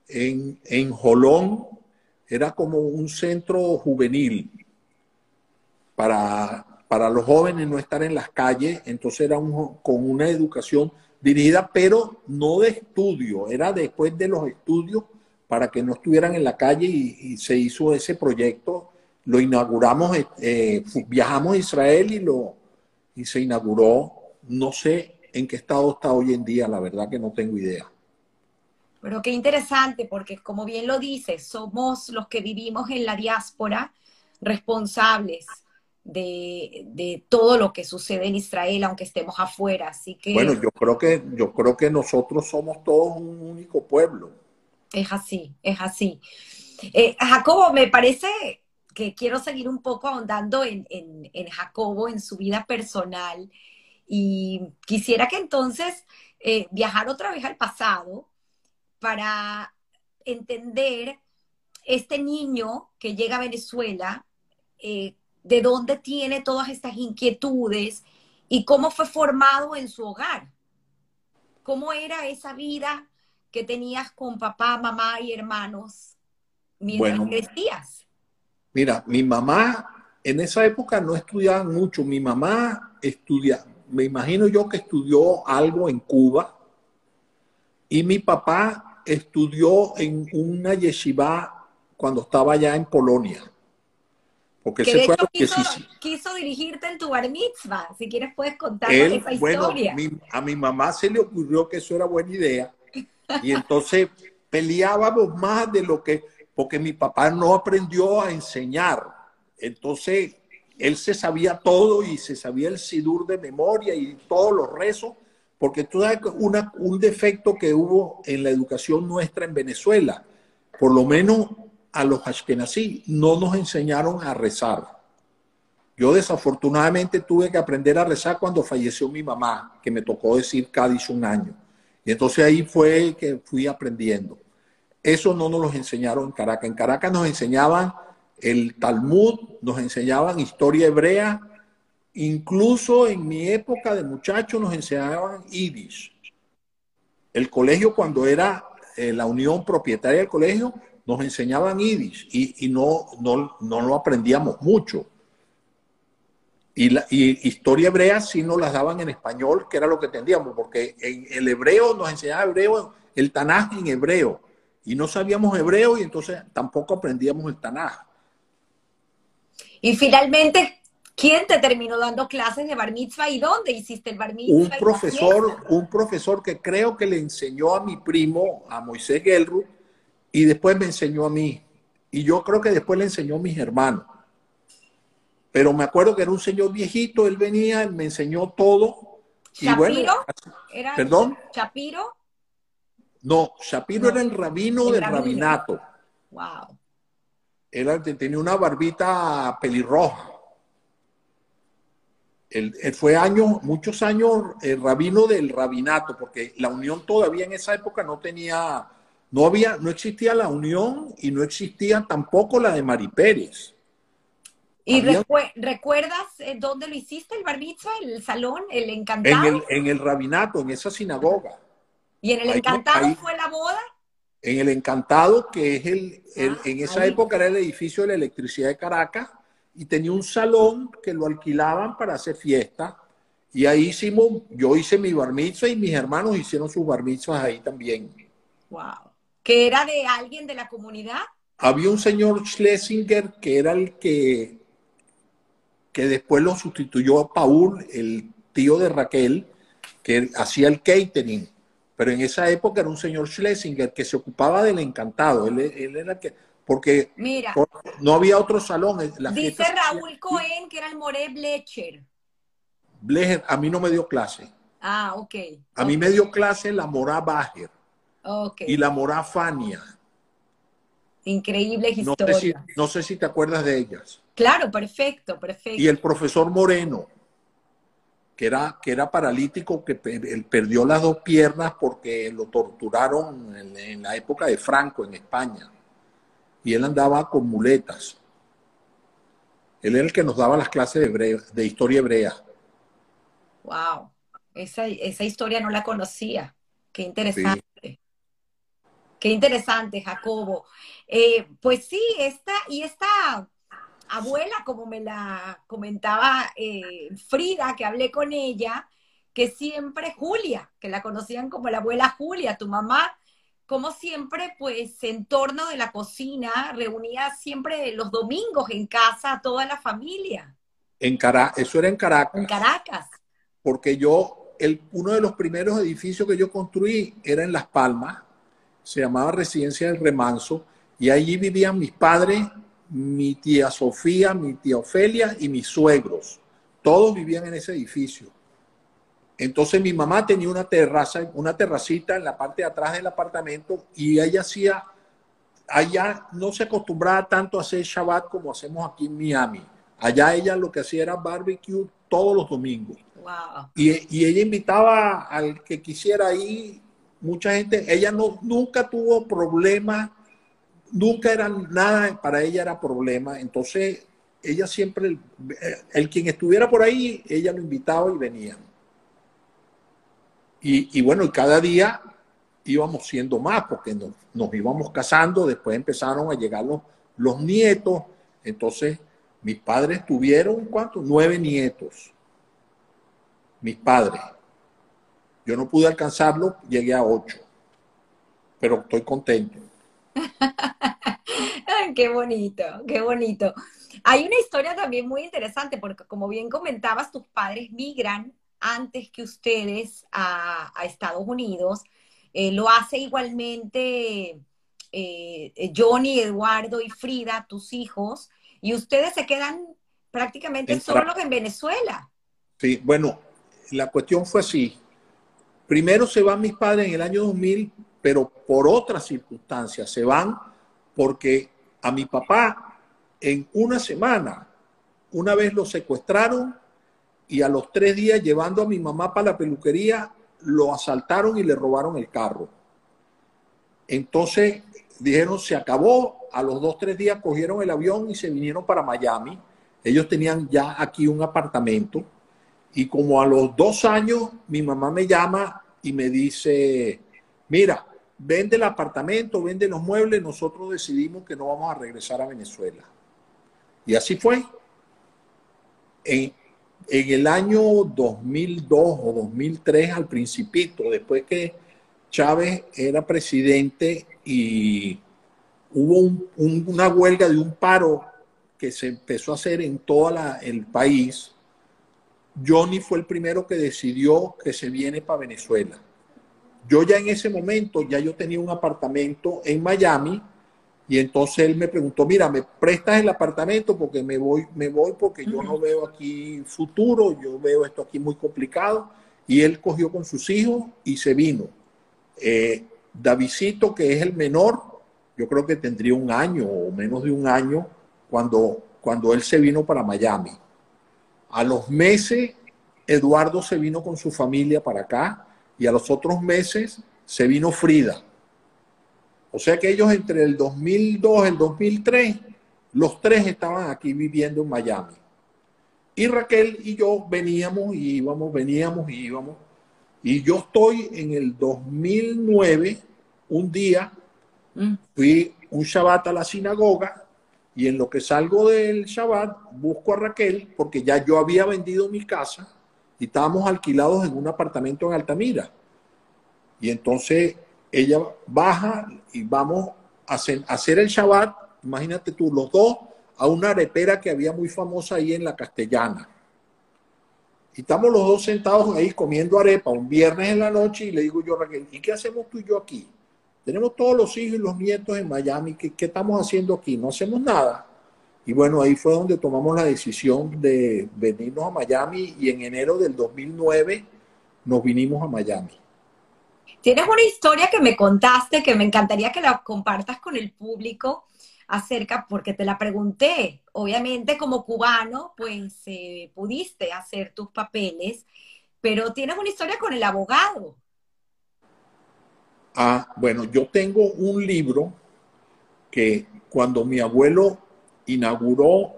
en, en Jolón. Era como un centro juvenil para para los jóvenes no estar en las calles, entonces era un, con una educación dirigida, pero no de estudio, era después de los estudios para que no estuvieran en la calle y, se hizo ese proyecto, lo inauguramos, eh, viajamos a Israel y, lo, y se inauguró, no sé en qué estado está hoy en día, la verdad que no tengo idea. Pero qué interesante, porque como bien lo dices, somos los que vivimos en la diáspora responsables de, todo lo que sucede en Israel, aunque estemos afuera. Así que. Bueno, yo creo que, yo creo que nosotros somos todos un único pueblo. Es así, es así. Eh, Jacobo, me parece que quiero seguir un poco ahondando en, Jacobo, en su vida personal. Y quisiera que entonces eh, viajar otra vez al pasado para entender este niño que llega a Venezuela, eh, de dónde tiene todas estas inquietudes y cómo fue formado en su hogar. ¿Cómo era esa vida que tenías con papá, mamá y hermanos mientras bueno, crecías? Mira, mi mamá en esa época no estudiaba mucho. Mi mamá estudia, me imagino yo que estudió algo en Cuba y mi papá estudió en una yeshiva cuando estaba allá en Polonia. Porque que de hecho quiso, quiso, dirigirte en tu bar mitzvah. Si quieres puedes contar esa historia. a mi mamá se le ocurrió que eso era buena idea. Y entonces *laughs* peleábamos más de lo que, porque mi papá no aprendió a enseñar. Entonces él se sabía todo y se sabía el sidur de memoria y todos los rezos, porque tú sabes una, un defecto que hubo en la educación nuestra en Venezuela, por lo menos a los ashkenazí no nos enseñaron a rezar. Yo desafortunadamente tuve que aprender a rezar cuando falleció mi mamá, que me tocó decir Cádiz un año. Y entonces ahí fue que fui aprendiendo. Eso no nos lo enseñaron en Caracas. En Caracas nos enseñaban el Talmud, nos enseñaban historia hebrea, incluso en mi época de muchacho nos enseñaban Yiddish. El colegio cuando era eh, la unión propietaria del colegio nos enseñaban Yiddish y, no, no, lo aprendíamos mucho. Y, la, historia hebrea sí nos las daban en español, que era lo que entendíamos, porque en el hebreo nos enseñaba hebreo, el Tanaj en hebreo, y no sabíamos hebreo y entonces tampoco aprendíamos el Tanaj. Y finalmente, ¿quién te terminó dando clases de bar mitzvah y dónde hiciste el bar mitzvah? Un profesor, un profesor que creo que le enseñó a mi primo, a Moisés Gelru, y después me enseñó a mí. Y yo creo que después le enseñó a mis hermanos. Pero me acuerdo que era un señor viejito, él venía, me enseñó todo. ¿Shapiro? ¿Perdón? ¿Shapiro? No, Shapiro era el rabino del rabinato. Wow. Era, tenía una barbita pelirroja. Él, fue años, muchos años el rabino del rabinato, porque la unión todavía en esa época no tenía, no había, no existía la unión y no existía tampoco la de Mari Pérez. ¿Y recuerdas eh, dónde lo hiciste, el bar el salón, el encantado? En el, en el rabinato, en esa sinagoga. ¿Y en el encantado fue la boda? En el encantado, que es el, ah, en esa época era el edificio de la electricidad de Caracas, y tenía un salón que lo alquilaban para hacer fiesta. Y ahí hicimos, yo hice mi bar y mis hermanos hicieron sus bar ahí también. Wow. ¿Que era de alguien de la comunidad? Había un señor Schlesinger que era el que que después lo sustituyó a Paul, el tío de Raquel, que hacía el catering. Pero en esa época era un señor Schlesinger que se ocupaba del encantado. Él, era que, porque Mira, no había otro salón. dice Raúl Cohen que era el More Blecher. Blecher, a mí no me dio clase. Ah, ok. A mí me dio clase la Morá Bajer. Okay. Y la Morá Fania. Increíble historia. No sé, si, no sé si te acuerdas de ellas. Claro, perfecto, perfecto. Y el profesor Moreno, que era, que era paralítico, que perdió las dos piernas porque lo torturaron en, la época de Franco en España. Y él andaba con muletas. Él era el que nos daba las clases de, de historia hebrea. Wow, esa, historia no la conocía. Qué interesante. Qué interesante, Jacobo. Eh, pues sí, esta, y esta abuela, como me la comentaba eh, Frida, que hablé con ella, que siempre Julia, que la conocían como la abuela Julia, tu mamá, como siempre, pues en torno de la cocina, reunía siempre los domingos en casa a toda la familia. En Cara eso era en Caracas. En Caracas. Porque yo, el, uno de los primeros edificios que yo construí era en Las Palmas, se llamaba Residencia del Remanso, y allí vivían mis padres mi tía Sofía, mi tía Ofelia y mis suegros. Todos vivían en ese edificio. Entonces mi mamá tenía una terraza, una terracita en la parte de atrás del apartamento y ella hacía, allá no se acostumbraba tanto a hacer Shabbat como hacemos aquí en Miami. Allá ella lo que hacía era barbecue todos los domingos. Y, y, ella invitaba al que quisiera ir, mucha gente, ella no, nunca tuvo problemas nunca era nada, para ella era problema. Entonces, ella siempre, el, quien estuviera por ahí, ella lo invitaba y venían. Y, bueno, y cada día íbamos siendo más porque nos, nos, íbamos casando, después empezaron a llegar los, los nietos. Entonces, mis padres tuvieron, ¿cuántos? Nueve nietos. Mis padres. Yo no pude alcanzarlo, llegué a ocho. Pero estoy contento. *laughs* qué bonito, qué bonito. Hay una historia también muy interesante porque como bien comentabas, tus padres migran antes que ustedes a, Estados Unidos. Eh, lo hace igualmente eh, Johnny, Eduardo y Frida, tus hijos, y ustedes se quedan prácticamente solos en Venezuela. Sí, bueno, la cuestión fue así. Primero se van mis padres en el año 2000 pero por otras circunstancias se van porque a mi papá en una semana, una vez lo secuestraron y a los tres días llevando a mi mamá para la peluquería, lo asaltaron y le robaron el carro. Entonces dijeron, se acabó, a los dos, tres días cogieron el avión y se vinieron para Miami. Ellos tenían ya aquí un apartamento y como a los dos años mi mamá me llama y me dice, mira, vende el apartamento, vende los muebles, nosotros decidimos que no vamos a regresar a Venezuela. Y así fue. En, el año 2002 o 2003, al principito, después que Chávez era presidente y hubo una huelga de un paro que se empezó a hacer en todo el país, Johnny fue el primero que decidió que se viene para Venezuela. Yo ya en ese momento, ya yo tenía un apartamento en Miami y entonces él me preguntó, mira, ¿me prestas el apartamento? Porque me voy, me voy porque yo no veo aquí futuro, yo veo esto aquí muy complicado. Y él cogió con sus hijos y se vino. Eh, Davidito, que es el menor, yo creo que tendría un año o menos de un año cuando, cuando él se vino para Miami. A los meses, Eduardo se vino con su familia para acá y a los otros meses se vino Frida. O sea que ellos entre el 2002 y el 2003, los tres estaban aquí viviendo en Miami. Y Raquel y yo veníamos y íbamos, veníamos y íbamos. Y yo estoy en el 2009, un día, mm. fui un Shabbat a la sinagoga y en lo que salgo del Shabbat busco a Raquel porque ya yo había vendido mi casa y estábamos alquilados en un apartamento en Altamira. Y entonces ella baja y vamos a hacer, el Shabbat, imagínate tú, los dos, a una arepera que había muy famosa ahí en la Castellana. Y estamos los dos sentados ahí comiendo arepa un viernes en la noche y le digo yo Raquel, ¿y qué hacemos tú y yo aquí? Tenemos todos los hijos y los nietos en Miami, ¿qué, estamos haciendo aquí? No hacemos nada. Y bueno, ahí fue donde tomamos la decisión de venirnos a Miami y en enero del 2009 nos vinimos a Miami. Tienes una historia que me contaste que me encantaría que la compartas con el público acerca, porque te la pregunté. Obviamente como cubano, pues eh, pudiste hacer tus papeles, pero tienes una historia con el abogado. Ah, bueno, yo tengo un libro que cuando mi abuelo inauguró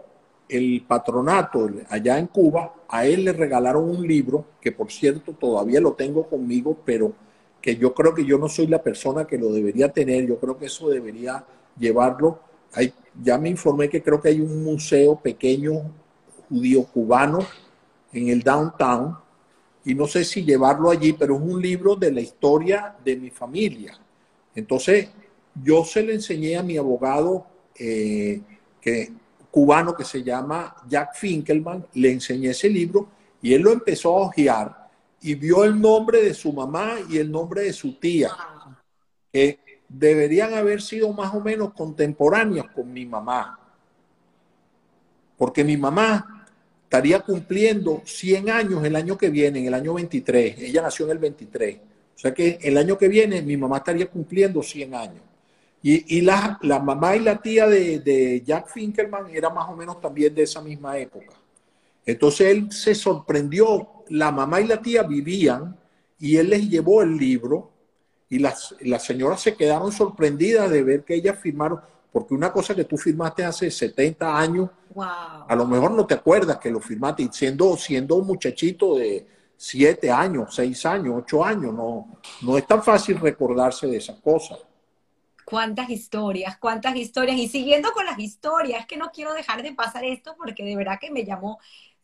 el patronato allá en Cuba, a él le regalaron un libro, que por cierto todavía lo tengo conmigo, pero que yo creo que yo no soy la persona que lo debería tener, yo creo que eso debería llevarlo. Hay, ya me informé que creo que hay un museo pequeño judío cubano en el downtown, y no sé si llevarlo allí, pero es un libro de la historia de mi familia. Entonces, yo se lo enseñé a mi abogado eh, que, cubano que se llama Jack Finkelman, le enseñé ese libro y él lo empezó a hojear y vio el nombre de su mamá y el nombre de su tía, que deberían haber sido más o menos contemporáneos con mi mamá. Porque mi mamá estaría cumpliendo 100 años el año que viene, en el año 23. Ella nació en el 23. O sea que el año que viene mi mamá estaría cumpliendo 100 años. Y, la, mamá y la tía de, de Jack Finkelman era más o menos también de esa misma época. Entonces él se sorprendió la mamá y la tía vivían y él les llevó el libro y las, las señoras se quedaron sorprendidas de ver que ellas firmaron, porque una cosa que tú firmaste hace 70 años, a lo mejor no te acuerdas que lo firmaste, siendo, siendo un muchachito de 7 años, 6 años, 8 años, no, no es tan fácil recordarse de esas cosas. Cuántas historias, cuántas historias. Y siguiendo con las historias, que no quiero dejar de pasar esto porque de verdad que me llamó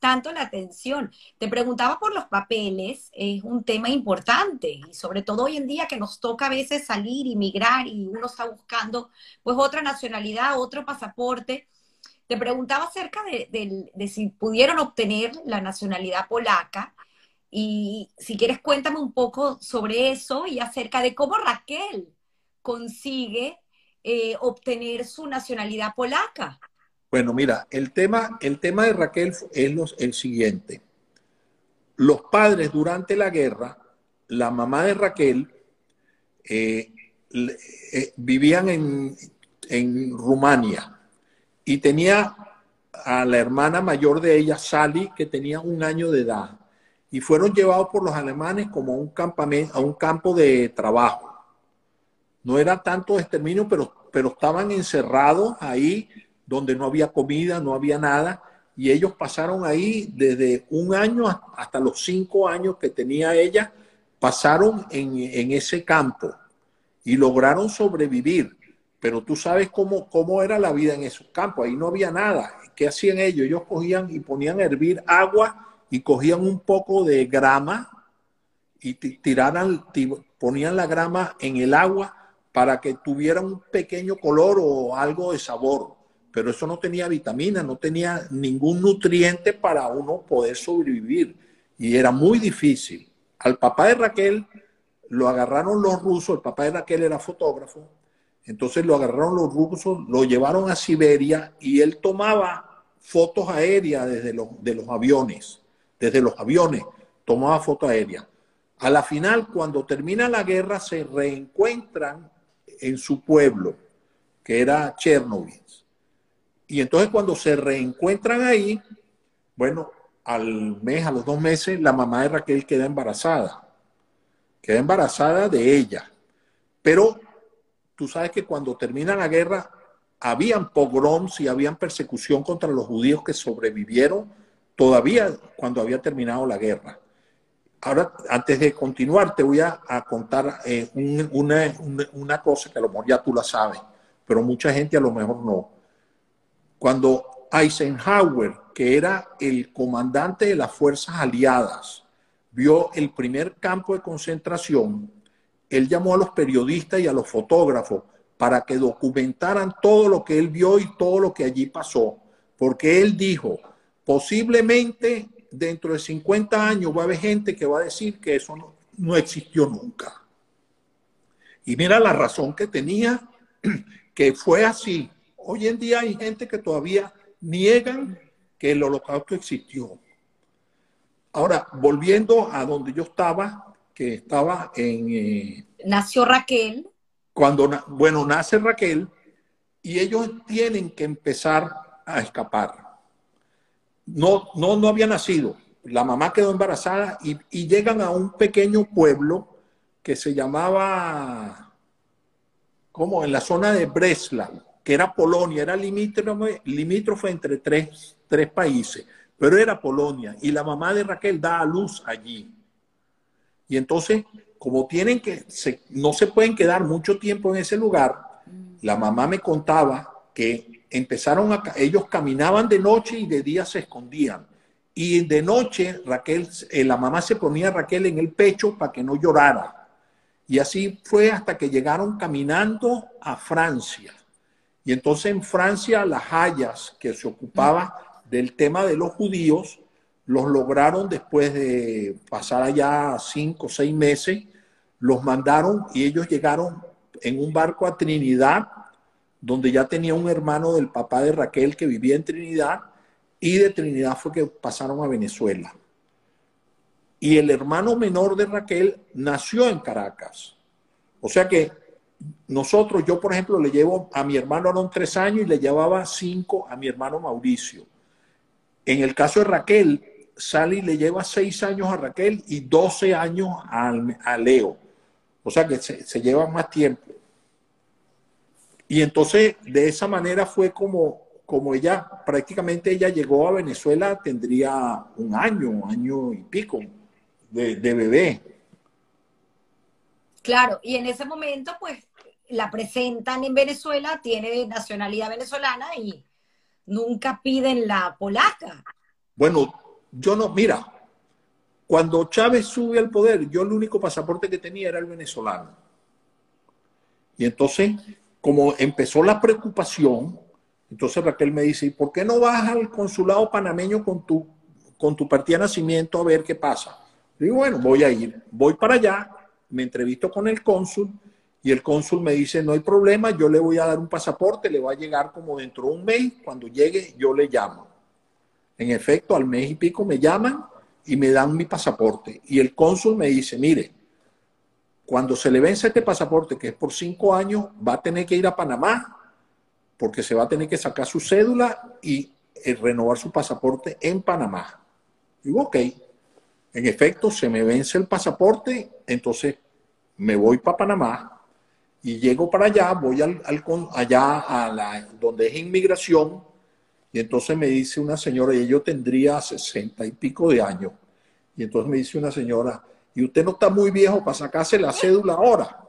tanto la atención. Te preguntaba por los papeles, es un tema importante y sobre todo hoy en día que nos toca a veces salir y migrar y uno está buscando pues otra nacionalidad, otro pasaporte. Te preguntaba acerca de, si pudieron obtener la nacionalidad polaca y si quieres cuéntame un poco sobre eso y acerca de cómo Raquel consigue eh, obtener su nacionalidad polaca. Bueno, mira, el tema, el tema de Raquel es el siguiente. Los padres durante la guerra, la mamá de Raquel, eh, eh, vivían en, en Rumania y tenía a la hermana mayor de ella, Sally, que tenía un año de edad. Y fueron llevados por los alemanes como a un, campamento, a un campo de trabajo. No era tanto exterminio, pero, pero estaban encerrados ahí donde no había comida, no había nada, y ellos pasaron ahí desde un año hasta los cinco años que tenía ella, pasaron en, ese campo y lograron sobrevivir. Pero tú sabes cómo, cómo era la vida en esos campos, ahí no había nada. ¿Qué hacían ellos? Ellos cogían y ponían a hervir agua y cogían un poco de grama y tiraran, ponían la grama en el agua para que tuviera un pequeño color o algo de sabor pero eso no tenía vitamina, no tenía ningún nutriente para uno poder sobrevivir. Y era muy difícil. Al papá de Raquel lo agarraron los rusos, el papá de Raquel era fotógrafo, entonces lo agarraron los rusos, lo llevaron a Siberia y él tomaba fotos aéreas desde los, aviones, desde los aviones, tomaba fotos aéreas. A la final, cuando termina la guerra, se reencuentran en su pueblo, que era Chernobyl. Y entonces cuando se reencuentran ahí, bueno, al mes, a los dos meses, la mamá de Raquel queda embarazada. Queda embarazada de ella. Pero tú sabes que cuando termina la guerra, habían pogroms y habían persecución contra los judíos que sobrevivieron todavía cuando había terminado la guerra. Ahora, antes de continuar, te voy a, contar eh, una, una, cosa que a lo mejor ya tú la sabes, pero mucha gente a lo mejor no. Cuando Eisenhower, que era el comandante de las fuerzas aliadas, vio el primer campo de concentración, él llamó a los periodistas y a los fotógrafos para que documentaran todo lo que él vio y todo lo que allí pasó, porque él dijo, posiblemente dentro de 50 años va a haber gente que va a decir que eso no, existió nunca. Y mira la razón que tenía, *clears throat* que fue así. Hoy en día hay gente que todavía niegan que el holocausto existió. Ahora, volviendo a donde yo estaba, que estaba en... Eh, Nació Raquel. Cuando, bueno, nace Raquel y ellos tienen que empezar a escapar no, no, no había nacido. La mamá quedó embarazada y, llegan a un pequeño pueblo que se llamaba, como en la zona de Breslau, que era Polonia, era limítrofe, limítrofe entre tres, tres países, pero era Polonia. Y la mamá de Raquel da a luz allí. Y entonces, como tienen que, no se pueden quedar mucho tiempo en ese lugar, la mamá me contaba que empezaron a, ellos caminaban de noche y de día se escondían. Y de noche Raquel, eh, la mamá se ponía a Raquel en el pecho para que no llorara. Y así fue hasta que llegaron caminando a Francia. Y entonces en Francia las Hayas, que se ocupaba del tema de los judíos, los lograron después de pasar allá cinco o seis meses, los mandaron y ellos llegaron en un barco a Trinidad donde ya tenía un hermano del papá de Raquel que vivía en Trinidad y de Trinidad fue que pasaron a Venezuela. Y el hermano menor de Raquel nació en Caracas. O sea que nosotros, yo por ejemplo, le llevo a mi hermano Aaron tres años y le llevaba cinco a mi hermano Mauricio. En el caso de Raquel, Sally le lleva seis años a Raquel y doce años a, Leo. O sea que se, se llevan más tiempo. Y entonces de esa manera fue como, como ella, prácticamente ella llegó a Venezuela, tendría un año, un año y pico de, bebé. Claro, y en ese momento pues la presentan en Venezuela, tiene nacionalidad venezolana y nunca piden la polaca. Bueno, yo no, mira, cuando Chávez sube al poder, yo el único pasaporte que tenía era el venezolano. Y entonces como empezó la preocupación, entonces Raquel me dice, ¿y por qué no vas al consulado panameño con tu, con tu partida de nacimiento a ver qué pasa? Digo, bueno, voy a ir. Voy para allá, me entrevisto con el cónsul y el cónsul me dice, no hay problema, yo le voy a dar un pasaporte, le va a llegar como dentro de un mes, cuando llegue yo le llamo. En efecto, al mes y pico me llaman y me dan mi pasaporte. Y el cónsul me dice, mire, cuando se le vence este pasaporte, que es por cinco años, va a tener que ir a Panamá, porque se va a tener que sacar su cédula y eh, renovar su pasaporte en Panamá. Digo, ok. En efecto, se me vence el pasaporte, entonces me voy para Panamá y llego para allá, voy al, allá a la, donde es inmigración, y entonces me dice una señora, y yo tendría sesenta y pico de años, y entonces me dice una señora, y usted no está muy viejo para sacarse la cédula ahora.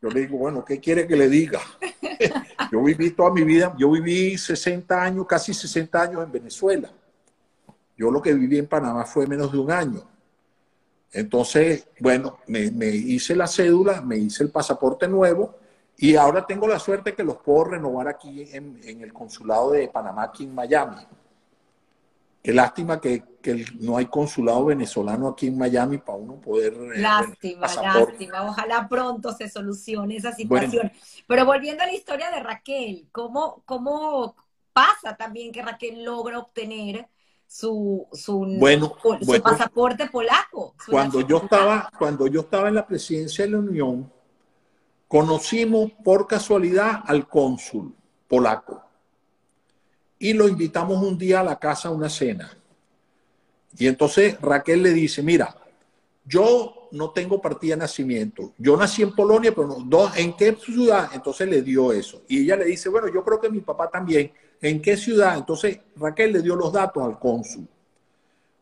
Yo le digo, bueno, ¿qué quiere que le diga? *laughs* Yo viví toda mi vida, yo viví 60 años, casi 60 años en Venezuela. Yo lo que viví en Panamá fue menos de un año. Entonces, bueno, me, hice la cédula, me hice el pasaporte nuevo Y ahora tengo la suerte que los puedo renovar aquí en, el consulado de Panamá, aquí en Miami. Qué lástima que, no hay consulado venezolano aquí en Miami para uno poder... Eh, lástima, lástima. Ojalá pronto se solucione esa situación. Pero volviendo a la historia de Raquel, ¿cómo, ¿cómo pasa también que Raquel logra obtener su, su, pasaporte polaco? Cuando yo, estaba, cuando yo estaba en la presidencia de la Unión, conocimos por casualidad al cónsul polaco y lo invitamos un día a la casa a una cena. Y entonces Raquel le dice, mira, yo no tengo partida de nacimiento. Yo nací en Polonia, pero no, ¿en qué ciudad? Entonces le dio eso. Y ella le dice, bueno, yo creo que mi papá también. ¿En qué ciudad? Entonces Raquel le dio los datos al cónsul.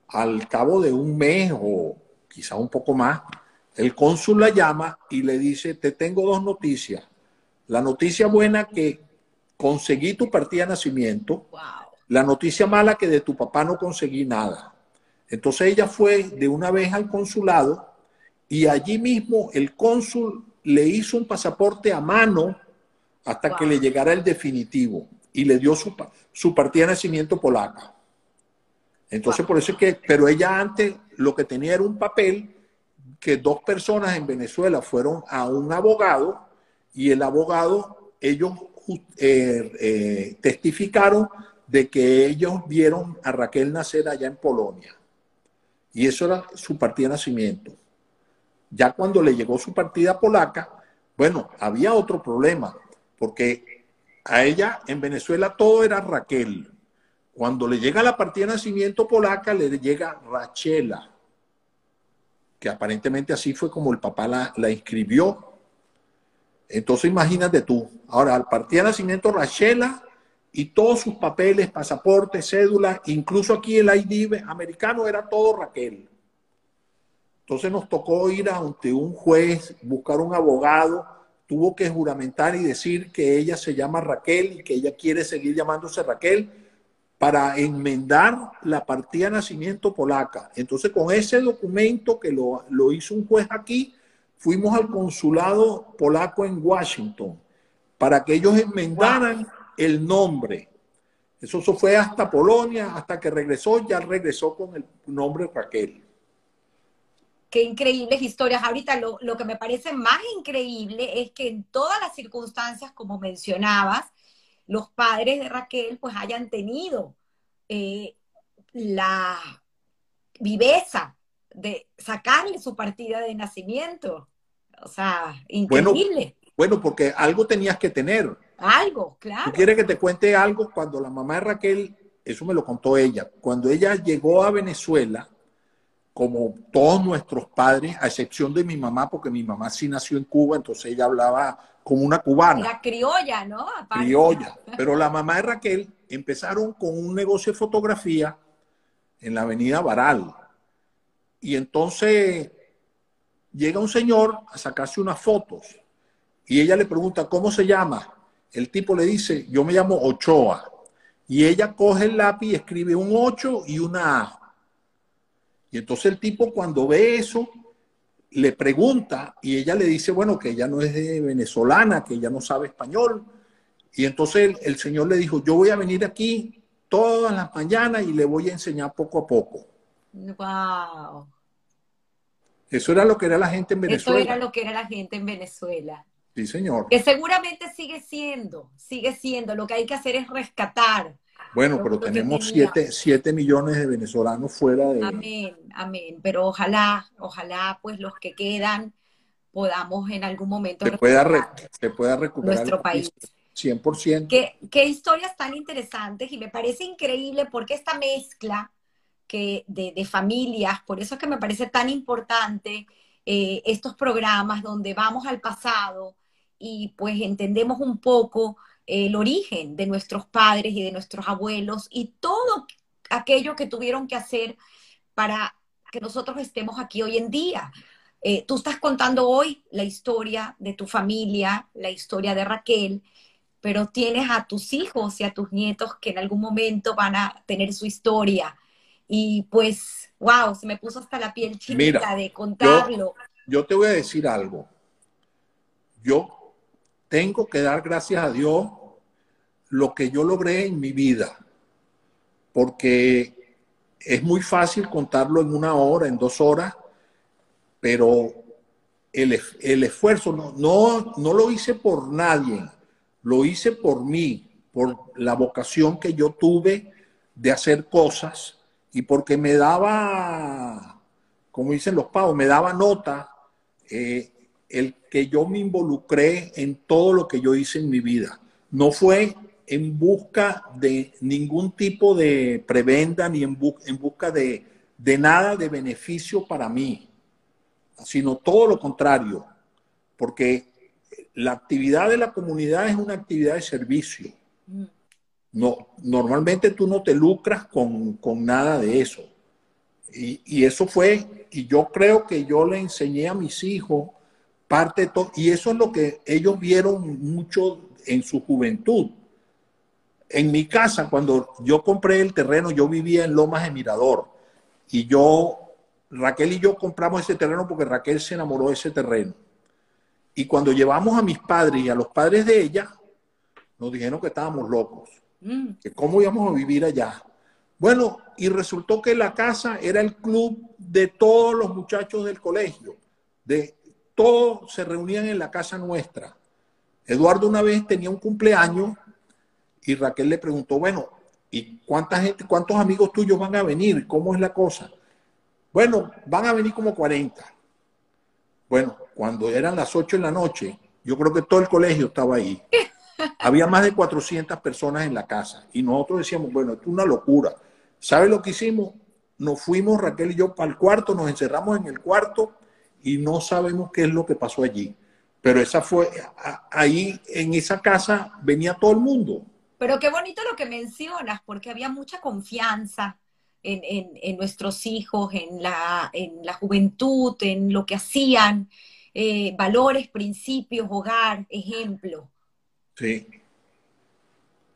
Al cabo de un mes o quizá un poco más, el cónsul la llama y le dice, te tengo dos noticias. La noticia buena que conseguí tu partida de nacimiento. La noticia mala que de tu papá no conseguí nada. Entonces ella fue de una vez al consulado y allí mismo el cónsul le hizo un pasaporte a mano hasta que le llegara el definitivo y le dio su, su partida de nacimiento polaca. Entonces, por eso es que, pero ella antes lo que tenía era un papel que dos personas en Venezuela fueron a un abogado y el abogado, ellos eh, eh, testificaron de que ellos vieron a Raquel nacer allá en Polonia. Y eso era su partida de nacimiento. Ya cuando le llegó su partida polaca, bueno, había otro problema, porque a ella en Venezuela todo era Raquel. Cuando le llega la partida de nacimiento polaca, le llega Rachela, que aparentemente así fue como el papá la, la inscribió. Entonces imagínate tú, ahora al partir de nacimiento Rachela y todos sus papeles, pasaporte, cédula, incluso aquí el ID americano era todo Raquel. Entonces nos tocó ir ante un juez, buscar un abogado, tuvo que juramentar y decir que ella se llama Raquel y que ella quiere seguir llamándose Raquel para enmendar la partida de nacimiento polaca. Entonces con ese documento que lo, lo hizo un juez aquí, fuimos al consulado polaco en Washington para que ellos enmendaran el nombre. Eso, fue hasta Polonia, hasta que regresó, ya regresó con el nombre Raquel. Qué increíbles historias. Ahorita lo, que me parece más increíble es que en todas las circunstancias, como mencionabas, los padres de Raquel pues hayan tenido eh, la viveza de sacarle su partida de nacimiento. O sea, increíble. Bueno, porque algo tenías que tener. Algo, claro. ¿Tú quieres que te cuente algo? Cuando la mamá de Raquel, eso me lo contó ella, cuando ella llegó a Venezuela, como todos nuestros padres, a excepción de mi mamá, porque mi mamá sí nació en Cuba, entonces ella hablaba como una cubana. La criolla, ¿no? Criolla. *laughs* Pero la mamá de Raquel empezaron con un negocio de fotografía en la avenida Baral. Y entonces llega un señor a sacarse unas fotos y ella le pregunta, ¿cómo se llama? El tipo le dice, yo me llamo Ochoa. Y ella coge el lápiz y escribe un 8 y una A. Y entonces el tipo cuando ve eso, le pregunta y ella le dice, bueno, que ella no es de venezolana, que ella no sabe español. Y entonces el, el señor le dijo, yo voy a venir aquí todas las mañanas y le voy a enseñar poco a poco. Wow. Eso era lo que era la gente en Venezuela. Eso era lo que era la gente en Venezuela. Sí, señor. Que seguramente sigue siendo, sigue siendo. Lo que hay que hacer es rescatar. Bueno, pero tenemos siete, millones de venezolanos fuera de... Amén, amén. Pero ojalá, ojalá, pues los que quedan podamos en algún momento... Se pueda, se pueda recuperar nuestro país. 100%. ¿Qué, qué historias tan interesantes y me parece increíble porque esta mezcla que de, familias, por eso es que me parece tan importante eh, estos programas donde vamos al pasado y pues entendemos un poco el origen de nuestros padres y de nuestros abuelos y todo aquello que tuvieron que hacer para que nosotros estemos aquí hoy en día. Eh, tú estás contando hoy la historia de tu familia, la historia de Raquel, pero tienes a tus hijos y a tus nietos que en algún momento van a tener su historia. Y pues, wow, se me puso hasta la piel chinita de contarlo. Yo, te voy a decir algo. Yo tengo que dar gracias a Dios lo que yo logré en mi vida, porque es muy fácil contarlo en una hora, en dos horas, pero el, el esfuerzo no, no, no lo hice por nadie, lo hice por mí, por la vocación que yo tuve de hacer cosas y porque me daba, como dicen los pavos, me daba nota eh, el que yo me involucré en todo lo que yo hice en mi vida. No fue en busca de ningún tipo de prebenda ni en, en busca de, de nada de beneficio para mí, sino todo lo contrario, porque la actividad de la comunidad es una actividad de servicio. Mm. No, normalmente tú no te lucras con, nada de eso. Y, y, eso fue, y yo creo que yo le enseñé a mis hijos parte de todo, y eso es lo que ellos vieron mucho en su juventud. En mi casa, cuando yo compré el terreno, yo vivía en Lomas de Mirador, y yo, Raquel y yo compramos ese terreno porque Raquel se enamoró de ese terreno. Y cuando llevamos a mis padres y a los padres de ella, nos dijeron que estábamos locos Mm. cómo íbamos a vivir allá. Bueno, y resultó que la casa era el club de todos los muchachos del colegio, de todos se reunían en la casa nuestra. Eduardo una vez tenía un cumpleaños y Raquel le preguntó, bueno, ¿y cuánta gente, cuántos amigos tuyos van a venir? ¿Cómo es la cosa? Bueno, van a venir como 40. Bueno, cuando eran las 8 de la noche, yo creo que todo el colegio estaba ahí. *laughs* Había más de 400 personas en la casa y nosotros decíamos, bueno, esto es una locura. ¿Sabe lo que hicimos? Nos fuimos, Raquel y yo, para el cuarto, nos encerramos en el cuarto y no sabemos qué es lo que pasó allí. Pero esa fue, ahí en esa casa venía todo el mundo. Pero qué bonito lo que mencionas, porque había mucha confianza en, nuestros hijos, en la, en la juventud, en lo que hacían, eh, valores, principios, hogar, ejemplo. Sí.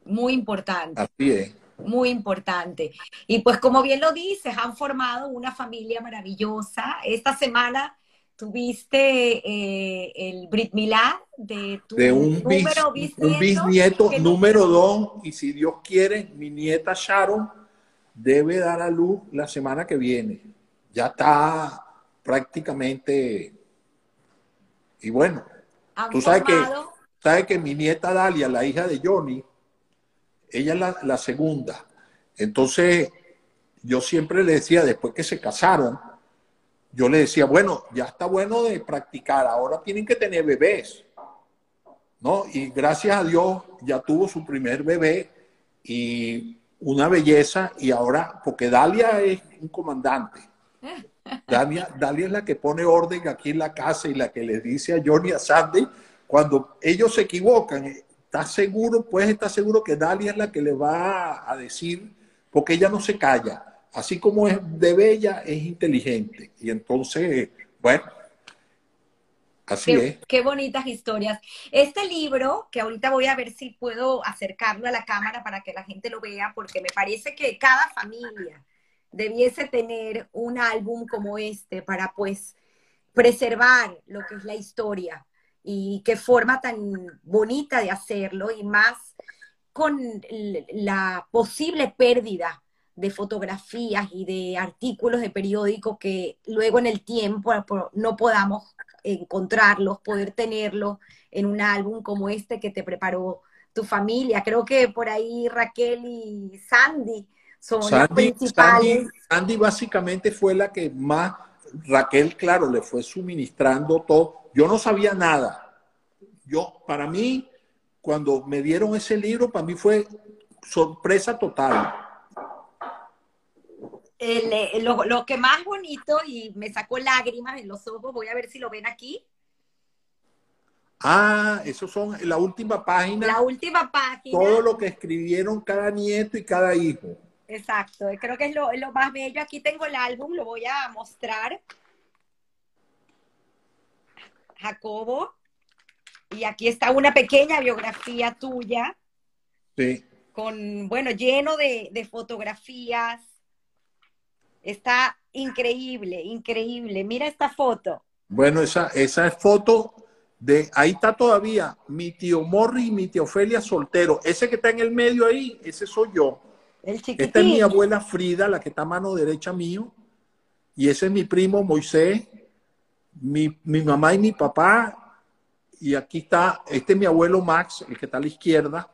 Muy importante. Así es. Muy importante. Y pues como bien lo dices, han formado una familia maravillosa. Esta semana tuviste eh, el Brit Milá de tu un número bisnieto. Un bisnieto número dos. Y si Dios quiere, mi nieta Sharon debe dar a luz la semana que viene. Ya está prácticamente... Y bueno, tú sabes que Sabe que mi nieta Dalia, la hija de Johnny, ella es la, segunda. Entonces, yo siempre le decía, después que se casaron, yo le decía, bueno, ya está bueno de practicar, ahora tienen que tener bebés. ¿No? Y gracias a Dios ya tuvo su primer bebé y una belleza y ahora, porque Dalia es un comandante. *laughs* Dalia, Dalia es la que pone orden aquí en la casa y la que le dice a Johnny a Sandy cuando ellos se equivocan, ¿estás seguro? Puedes estar seguro que Dalia es la que le va a decir, porque ella no se calla. Así como es de bella, es inteligente. Y entonces, bueno, Así qué, es. Qué bonitas historias. Este libro, que ahorita voy a ver si puedo acercarlo a la cámara para que la gente lo vea, porque me parece que cada familia debiese tener un álbum como este para pues preservar lo que es la historia y qué forma tan bonita de hacerlo y más con la posible pérdida de fotografías y de artículos de periódico que luego en el tiempo no podamos encontrarlos, poder tenerlos en un álbum como este que te preparó tu familia. Creo que por ahí Raquel y Sandy son las principales. Sandy, Sandy básicamente fue la que más, Raquel, claro, le fue suministrando todo yo no sabía nada. Yo, para mí, cuando me dieron ese libro, para mí fue sorpresa total. Eh, lo, que más bonito y me sacó lágrimas en los ojos, voy a ver si lo ven aquí. Ah, esos son la última página. La última página. Todo lo que escribieron cada nieto y cada hijo. Exacto, creo que es lo, lo más bello. Aquí tengo el álbum, lo voy a mostrar. Jacobo. Y aquí está una pequeña biografía tuya. Sí. Con, bueno, lleno de, fotografías. Está increíble, increíble. Mira esta foto. Bueno, esa, esa foto De, ahí está todavía mi tío Morri y mi tía Ofelia soltero. Ese que está en el medio ahí, ese soy yo. El Esta es mi abuela Frida, la que está a mano derecha mío. Y ese es mi primo Moisés, mi, mi mamá y mi papá. Y aquí está, este es mi abuelo Max, el que está a la izquierda.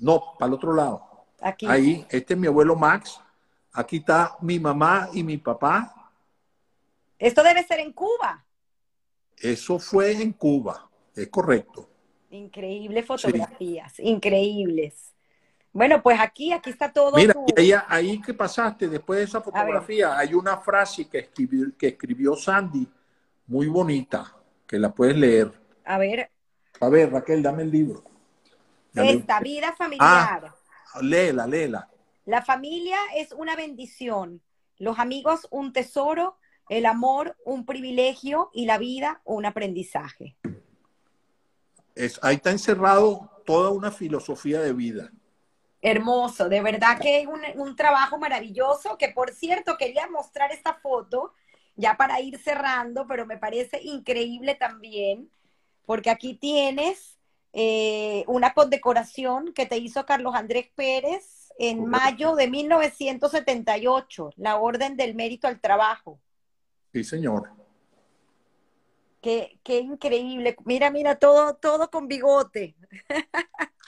No, para el otro lado. Aquí. Ahí, este es mi abuelo Max. Aquí está mi mamá y mi papá. Esto debe ser en Cuba. Eso fue en Cuba, es correcto. Increíbles fotografías, increíbles. Bueno, pues aquí, aquí está todo. Mira, ahí, ahí que pasaste, después de esa fotografía, hay una frase que escribió, que escribió Sandy, muy bonita, que la puedes leer. A ver. A ver, Raquel, dame el libro. Esta vida familiar. Ah, léela, léela. La familia es una bendición, los amigos un tesoro, el amor un privilegio y la vida un aprendizaje. Es, ahí está encerrado toda una filosofía de vida. Hermoso, de verdad que es un, un, trabajo maravilloso, que por cierto quería mostrar esta foto ya para ir cerrando, pero me parece increíble también, porque aquí tienes eh, una condecoración que te hizo Carlos Andrés Pérez en mayo de 1978, la Orden del Mérito al Trabajo. Sí, señor. Qué, qué increíble. Mira, mira, todo, todo con bigote. *laughs*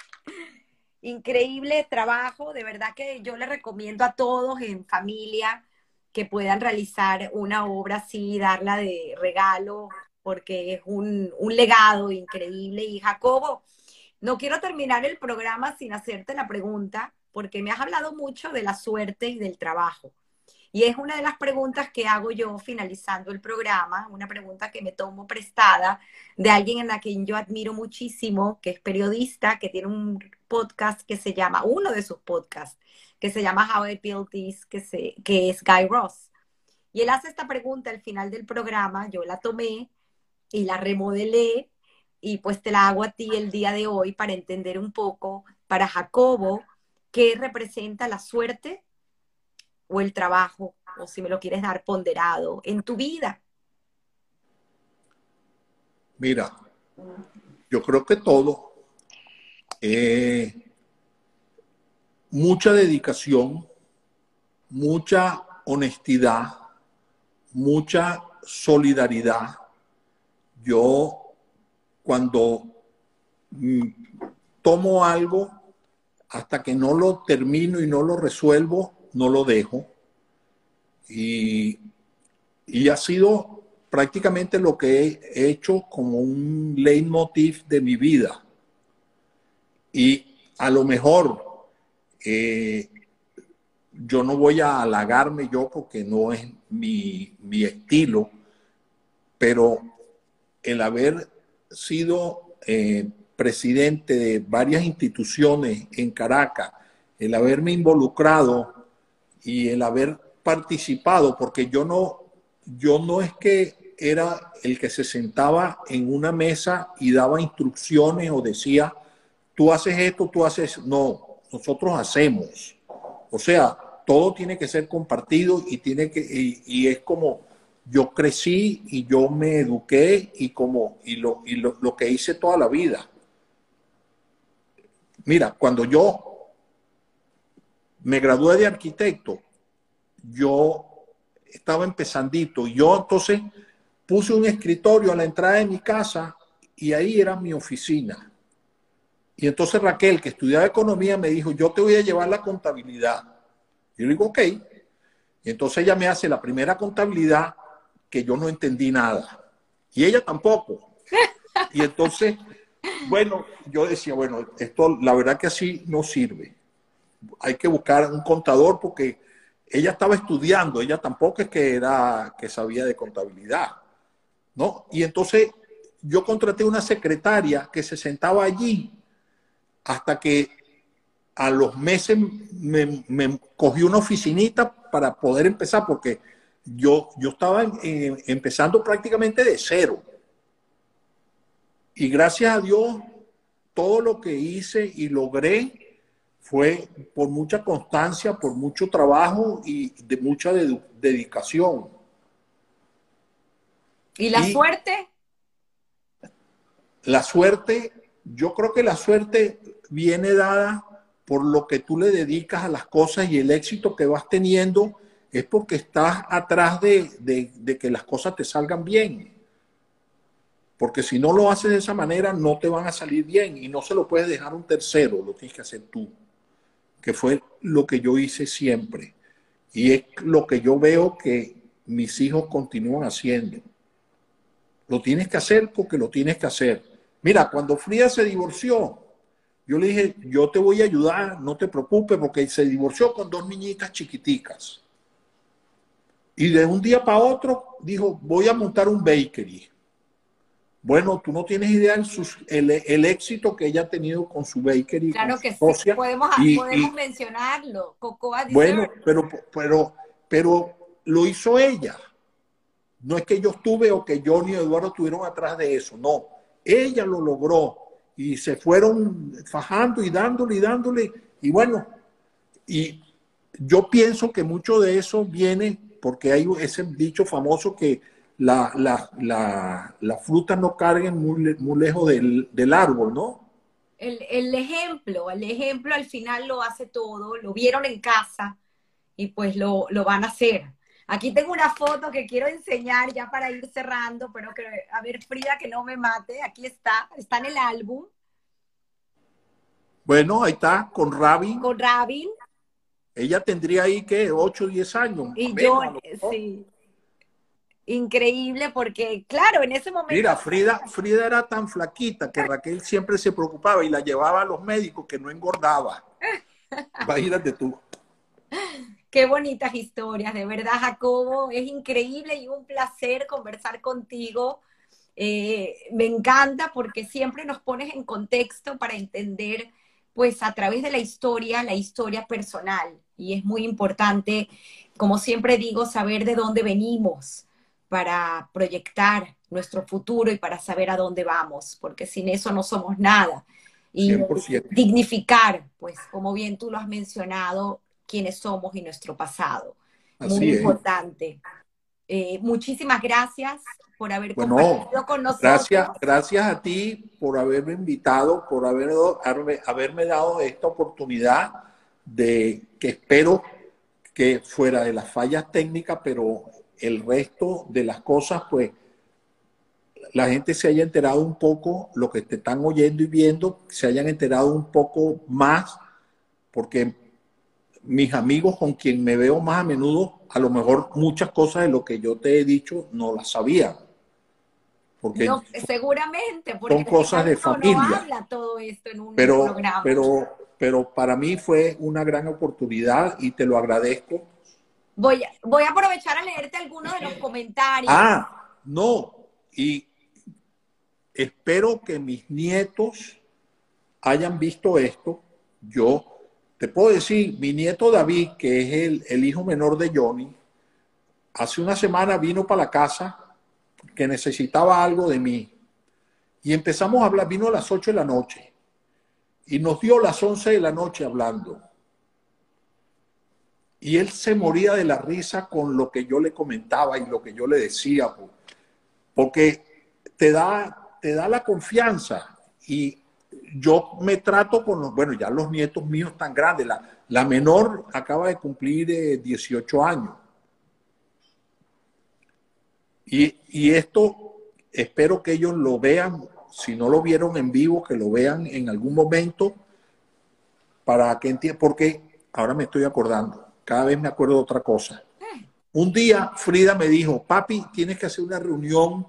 increíble trabajo, de verdad que yo le recomiendo a todos en familia que puedan realizar una obra así, darla de regalo, porque es un, un legado increíble. Y Jacobo, no quiero terminar el programa sin hacerte la pregunta, porque me has hablado mucho de la suerte y del trabajo. Y es una de las preguntas que hago yo finalizando el programa, una pregunta que me tomo prestada de alguien en la que yo admiro muchísimo, que es periodista, que tiene un podcast que se llama, uno de sus podcasts, que se llama How I Built This, que, que es Guy Ross. Y él hace esta pregunta al final del programa, yo la tomé y la remodelé y pues te la hago a ti el día de hoy para entender un poco para Jacobo qué representa la suerte o el trabajo, o si me lo quieres dar ponderado, en tu vida. Mira, yo creo que todo, eh, mucha dedicación, mucha honestidad, mucha solidaridad. Yo cuando mm, tomo algo hasta que no lo termino y no lo resuelvo, no lo dejo. Y, ha sido prácticamente lo que he hecho como un leitmotiv de mi vida. Y a lo mejor eh, yo no voy a halagarme yo porque no es mi, mi estilo, pero el haber sido eh, presidente de varias instituciones en Caracas, el haberme involucrado y el haber participado, porque yo no, yo no es que era el que se sentaba en una mesa y daba instrucciones o decía, tú haces esto, tú haces, no, nosotros hacemos. O sea, todo tiene que ser compartido y tiene que, y, es como yo crecí y yo me eduqué y como, y lo, y lo que hice toda la vida. Mira, cuando yo me gradué de arquitecto, yo estaba empezandito yo entonces puse un escritorio a la entrada de mi casa y ahí era mi oficina. Y entonces Raquel, que estudiaba economía, me dijo, yo te voy a llevar la contabilidad. Yo digo, ok. Y entonces ella me hace la primera contabilidad que yo no entendí nada. Y ella tampoco. Y entonces bueno, yo decía, bueno, esto la verdad que así no sirve. Hay que buscar un contador porque ella estaba estudiando, ella tampoco es que era que sabía de contabilidad, ¿no? Y entonces yo contraté una secretaria que se sentaba allí hasta que a los meses me, cogí una oficinita para poder empezar porque yo, yo estaba empezando prácticamente de cero. Y gracias a Dios, todo lo que hice y logré fue por mucha constancia, por mucho trabajo y de mucha dedicación. ¿Y la suerte? la suerte, yo creo que la suerte viene dada por lo que tú le dedicas a las cosas y el éxito que vas teniendo es porque estás atrás de, de que las cosas te salgan bien. Porque si no lo haces de esa manera, no te van a salir bien y no se lo puedes dejar a un tercero, lo tienes que hacer tú, que fue lo que yo hice siempre. Y es lo que yo veo que mis hijos continúan haciendo. Lo tienes que hacer porque lo tienes que hacer. Mira, cuando Frida se divorció, yo le dije, yo te voy a ayudar, no te preocupes, porque se divorció con dos niñitas chiquiticas. Y de un día para otro dijo, voy a montar un bakery. Bueno, tú no tienes idea del el, éxito que ella ha tenido con su bakery. Claro que sí, podemos, podemos mencionarlo. Cocoa bueno, pero, pero, pero lo hizo ella. No es que yo estuve o que Johnny y Eduardo estuvieron atrás de eso, no. Ella lo logró y se fueron fajando y dándole y dándole. Y bueno, y yo pienso que mucho de eso viene porque hay ese dicho famoso que la, la, la, fruta no carguen muy, muy lejos del, del, árbol, ¿no? El, el, ejemplo, el ejemplo al final lo hace todo, lo vieron en casa y pues lo, lo van a hacer. Aquí tengo una foto que quiero enseñar ya para ir cerrando, pero que, a ver, Frida, que no me mate, aquí está, está en el álbum. Bueno, ahí está, con Rabin. Con Rabin. Ella tendría ahí que 8 o 10 años. Y yo, sí increíble porque, claro, en ese momento... Mira, Frida, Frida era tan flaquita que Raquel siempre se preocupaba y la llevaba a los médicos que no engordaba. *laughs* Imagínate tú. Qué bonitas historias, de verdad, Jacobo. Es increíble y un placer conversar contigo. Eh, me encanta porque siempre nos pones en contexto para entender, pues, a través de la historia, la historia personal. Y es muy importante, como siempre digo, saber de dónde venimos, para proyectar nuestro futuro y para saber a dónde vamos, porque sin eso no somos nada. Y dignificar, pues, como bien tú lo has mencionado, quiénes somos y nuestro pasado. Muy importante. Eh, muchísimas gracias por haber compartido con nosotros. Gracias, gracias a ti por haberme invitado, por haber, haberme dado esta oportunidad de que espero que fuera de las fallas técnicas, pero el resto de las cosas, pues la gente se haya enterado un poco, lo que te están oyendo y viendo, se hayan enterado un poco más, porque mis amigos con quien me veo más a menudo, a lo mejor muchas cosas de lo que yo te he dicho no las sabían. Porque seguramente, porque son cosas de familia. todo esto en un pero, programa. Pero, pero para mí fue una gran oportunidad y te lo agradezco Voy, voy a aprovechar a leerte algunos de los comentarios. Ah, no. Y espero que mis nietos hayan visto esto. Yo te puedo decir, mi nieto David, que es el, el hijo menor de Johnny, hace una semana vino para la casa que necesitaba algo de mí. Y empezamos a hablar, vino a las 8 de la noche y nos dio las 11 de la noche hablando. Y él se moría de la risa con lo que yo le comentaba y lo que yo le decía, porque te da, te da la confianza. Y yo me trato con los, bueno, ya los nietos míos tan grandes, la, la menor acaba de cumplir 18 años. Y, y, esto espero que ellos lo vean, si no lo vieron en vivo, que lo vean en algún momento, para que entiendan, porque ahora me estoy acordando cada vez me acuerdo de otra cosa. Un día Frida me dijo, papi, tienes que hacer una reunión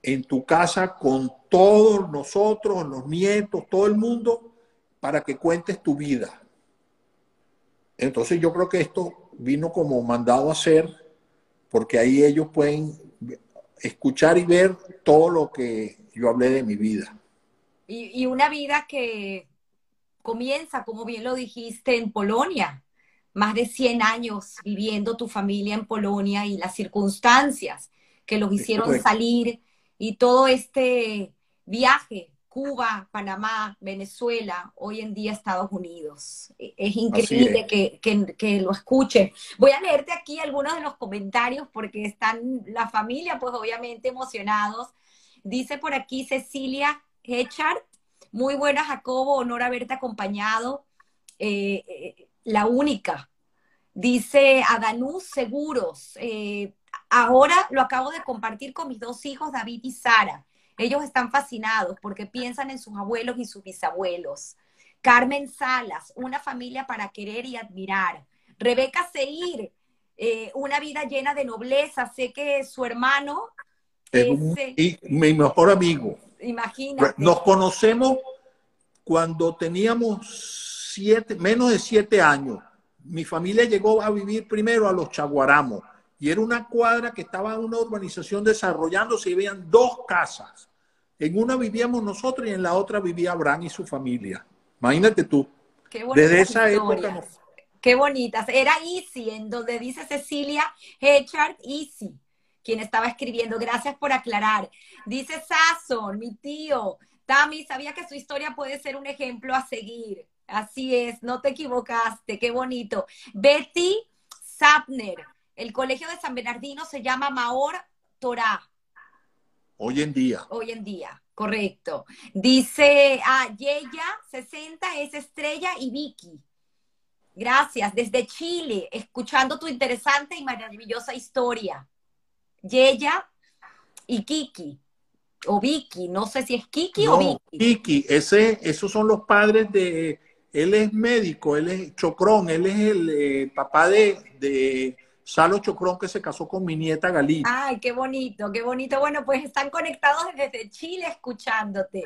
en tu casa con todos nosotros, los nietos, todo el mundo, para que cuentes tu vida. Entonces yo creo que esto vino como mandado a ser, porque ahí ellos pueden escuchar y ver todo lo que yo hablé de mi vida. Y, y una vida que comienza, como bien lo dijiste, en Polonia más de 100 años viviendo tu familia en Polonia y las circunstancias que los hicieron salir y todo este viaje, Cuba, Panamá, Venezuela, hoy en día Estados Unidos. E, es increíble Que, que, lo escuchen. Voy a leerte aquí algunos de los comentarios porque están la familia, pues obviamente emocionados. Dice por aquí Cecilia Hechard. Muy buena, Jacobo, honor haberte acompañado. Eh, eh, la única. Dice Adanús Seguros. Eh, ahora lo acabo de compartir con mis dos hijos, David y Sara. Ellos están fascinados porque piensan en sus abuelos y sus bisabuelos. Carmen Salas, una familia para querer y admirar. Rebeca Seir, eh, una vida llena de nobleza. Sé que su hermano es, eh, mi mejor amigo. Imagínate. Nos conocemos cuando teníamos siete, menos de siete años. Mi familia llegó a vivir primero a los Chaguaramos y era una cuadra que estaba en una urbanización desarrollándose y habían dos casas. En una vivíamos nosotros y en la otra vivía Abraham y su familia. Imagínate tú. Desde esa época. Qué bonitas. Era Easy, en donde dice Cecilia Hechard, Easy, quien estaba escribiendo. Gracias por aclarar. Dice Sasson, mi tío. Tami, sabía que su historia puede ser un ejemplo a seguir. Así es, no te equivocaste, qué bonito. Betty Sapner, el colegio de San Bernardino se llama Maor Torah. Hoy en día. Hoy en día, correcto. Dice, ah, Yeya 60 es Estrella y Vicky. Gracias, desde Chile, escuchando tu interesante y maravillosa historia. Yeya y Kiki, o Vicky, no sé si es Kiki o Vicky. Kiki, ese, esos son los padres de, él es médico, él es Chocrón, él es el eh, papá de, de Salo Chocrón que se casó con mi nieta Galí. Ay, qué bonito, qué bonito. Bueno, pues están conectados desde Chile escuchándote.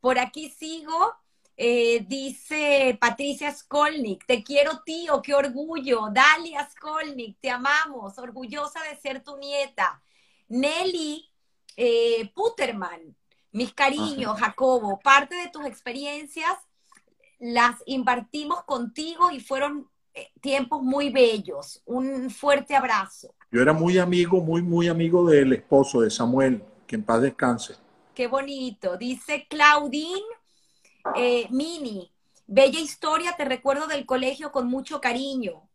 Por aquí sigo. Eh, dice Patricia Skolnik, te quiero tío, qué orgullo. Dalia Skolnik, te amamos, orgullosa de ser tu nieta. Nelly eh, Puterman, mis cariños, Jacobo, parte de tus experiencias las impartimos contigo y fueron eh, tiempos muy bellos. Un fuerte abrazo. Yo era muy amigo, muy, muy amigo del esposo de Samuel, que en paz descanse. Qué bonito. Dice Claudine eh, Mini, bella historia, te recuerdo del colegio con mucho cariño.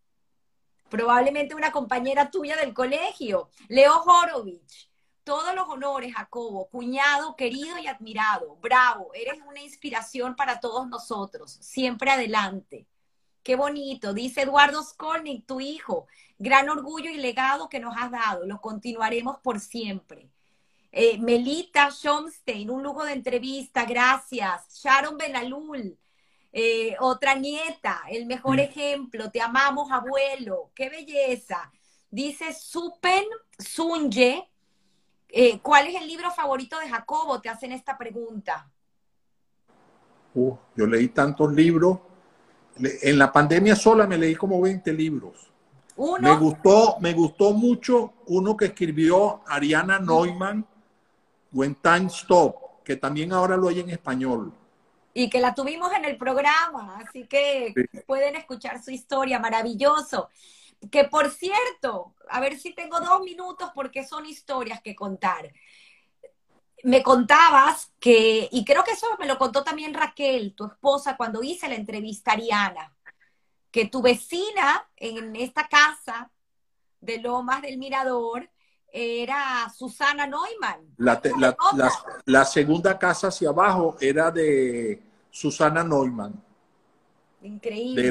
Probablemente una compañera tuya del colegio. Leo Horovich, todos los honores, Jacobo, cuñado, querido y admirado. Bravo, eres una inspiración para todos nosotros. Siempre adelante. Qué bonito, dice Eduardo Skolnik, tu hijo. Gran orgullo y legado que nos has dado. Lo continuaremos por siempre. Eh, Melita Schomstein, un lujo de entrevista, gracias. Sharon Benalul, eh, otra nieta, el mejor mm. ejemplo. Te amamos, abuelo. Qué belleza. Dice Supen Sunye, eh, ¿Cuál es el libro favorito de Jacobo? Te hacen esta pregunta. yo leí tantos libros. En la pandemia sola me leí como 20 libros. ¿Uno? Me gustó, me gustó mucho uno que escribió Ariana Neumann, When Time Stop, que también ahora lo hay en español. Y que la tuvimos en el programa, así que pueden escuchar su historia, maravilloso. Que por cierto, a ver si tengo dos minutos porque son historias que contar. Me contabas que, y creo que eso me lo contó también Raquel, tu esposa, cuando hice la entrevista a Ariana, que tu vecina en esta casa de Lomas del Mirador era Susana Neumann. La, la, segunda casa hacia abajo era de Susana Neumann. Increíble. De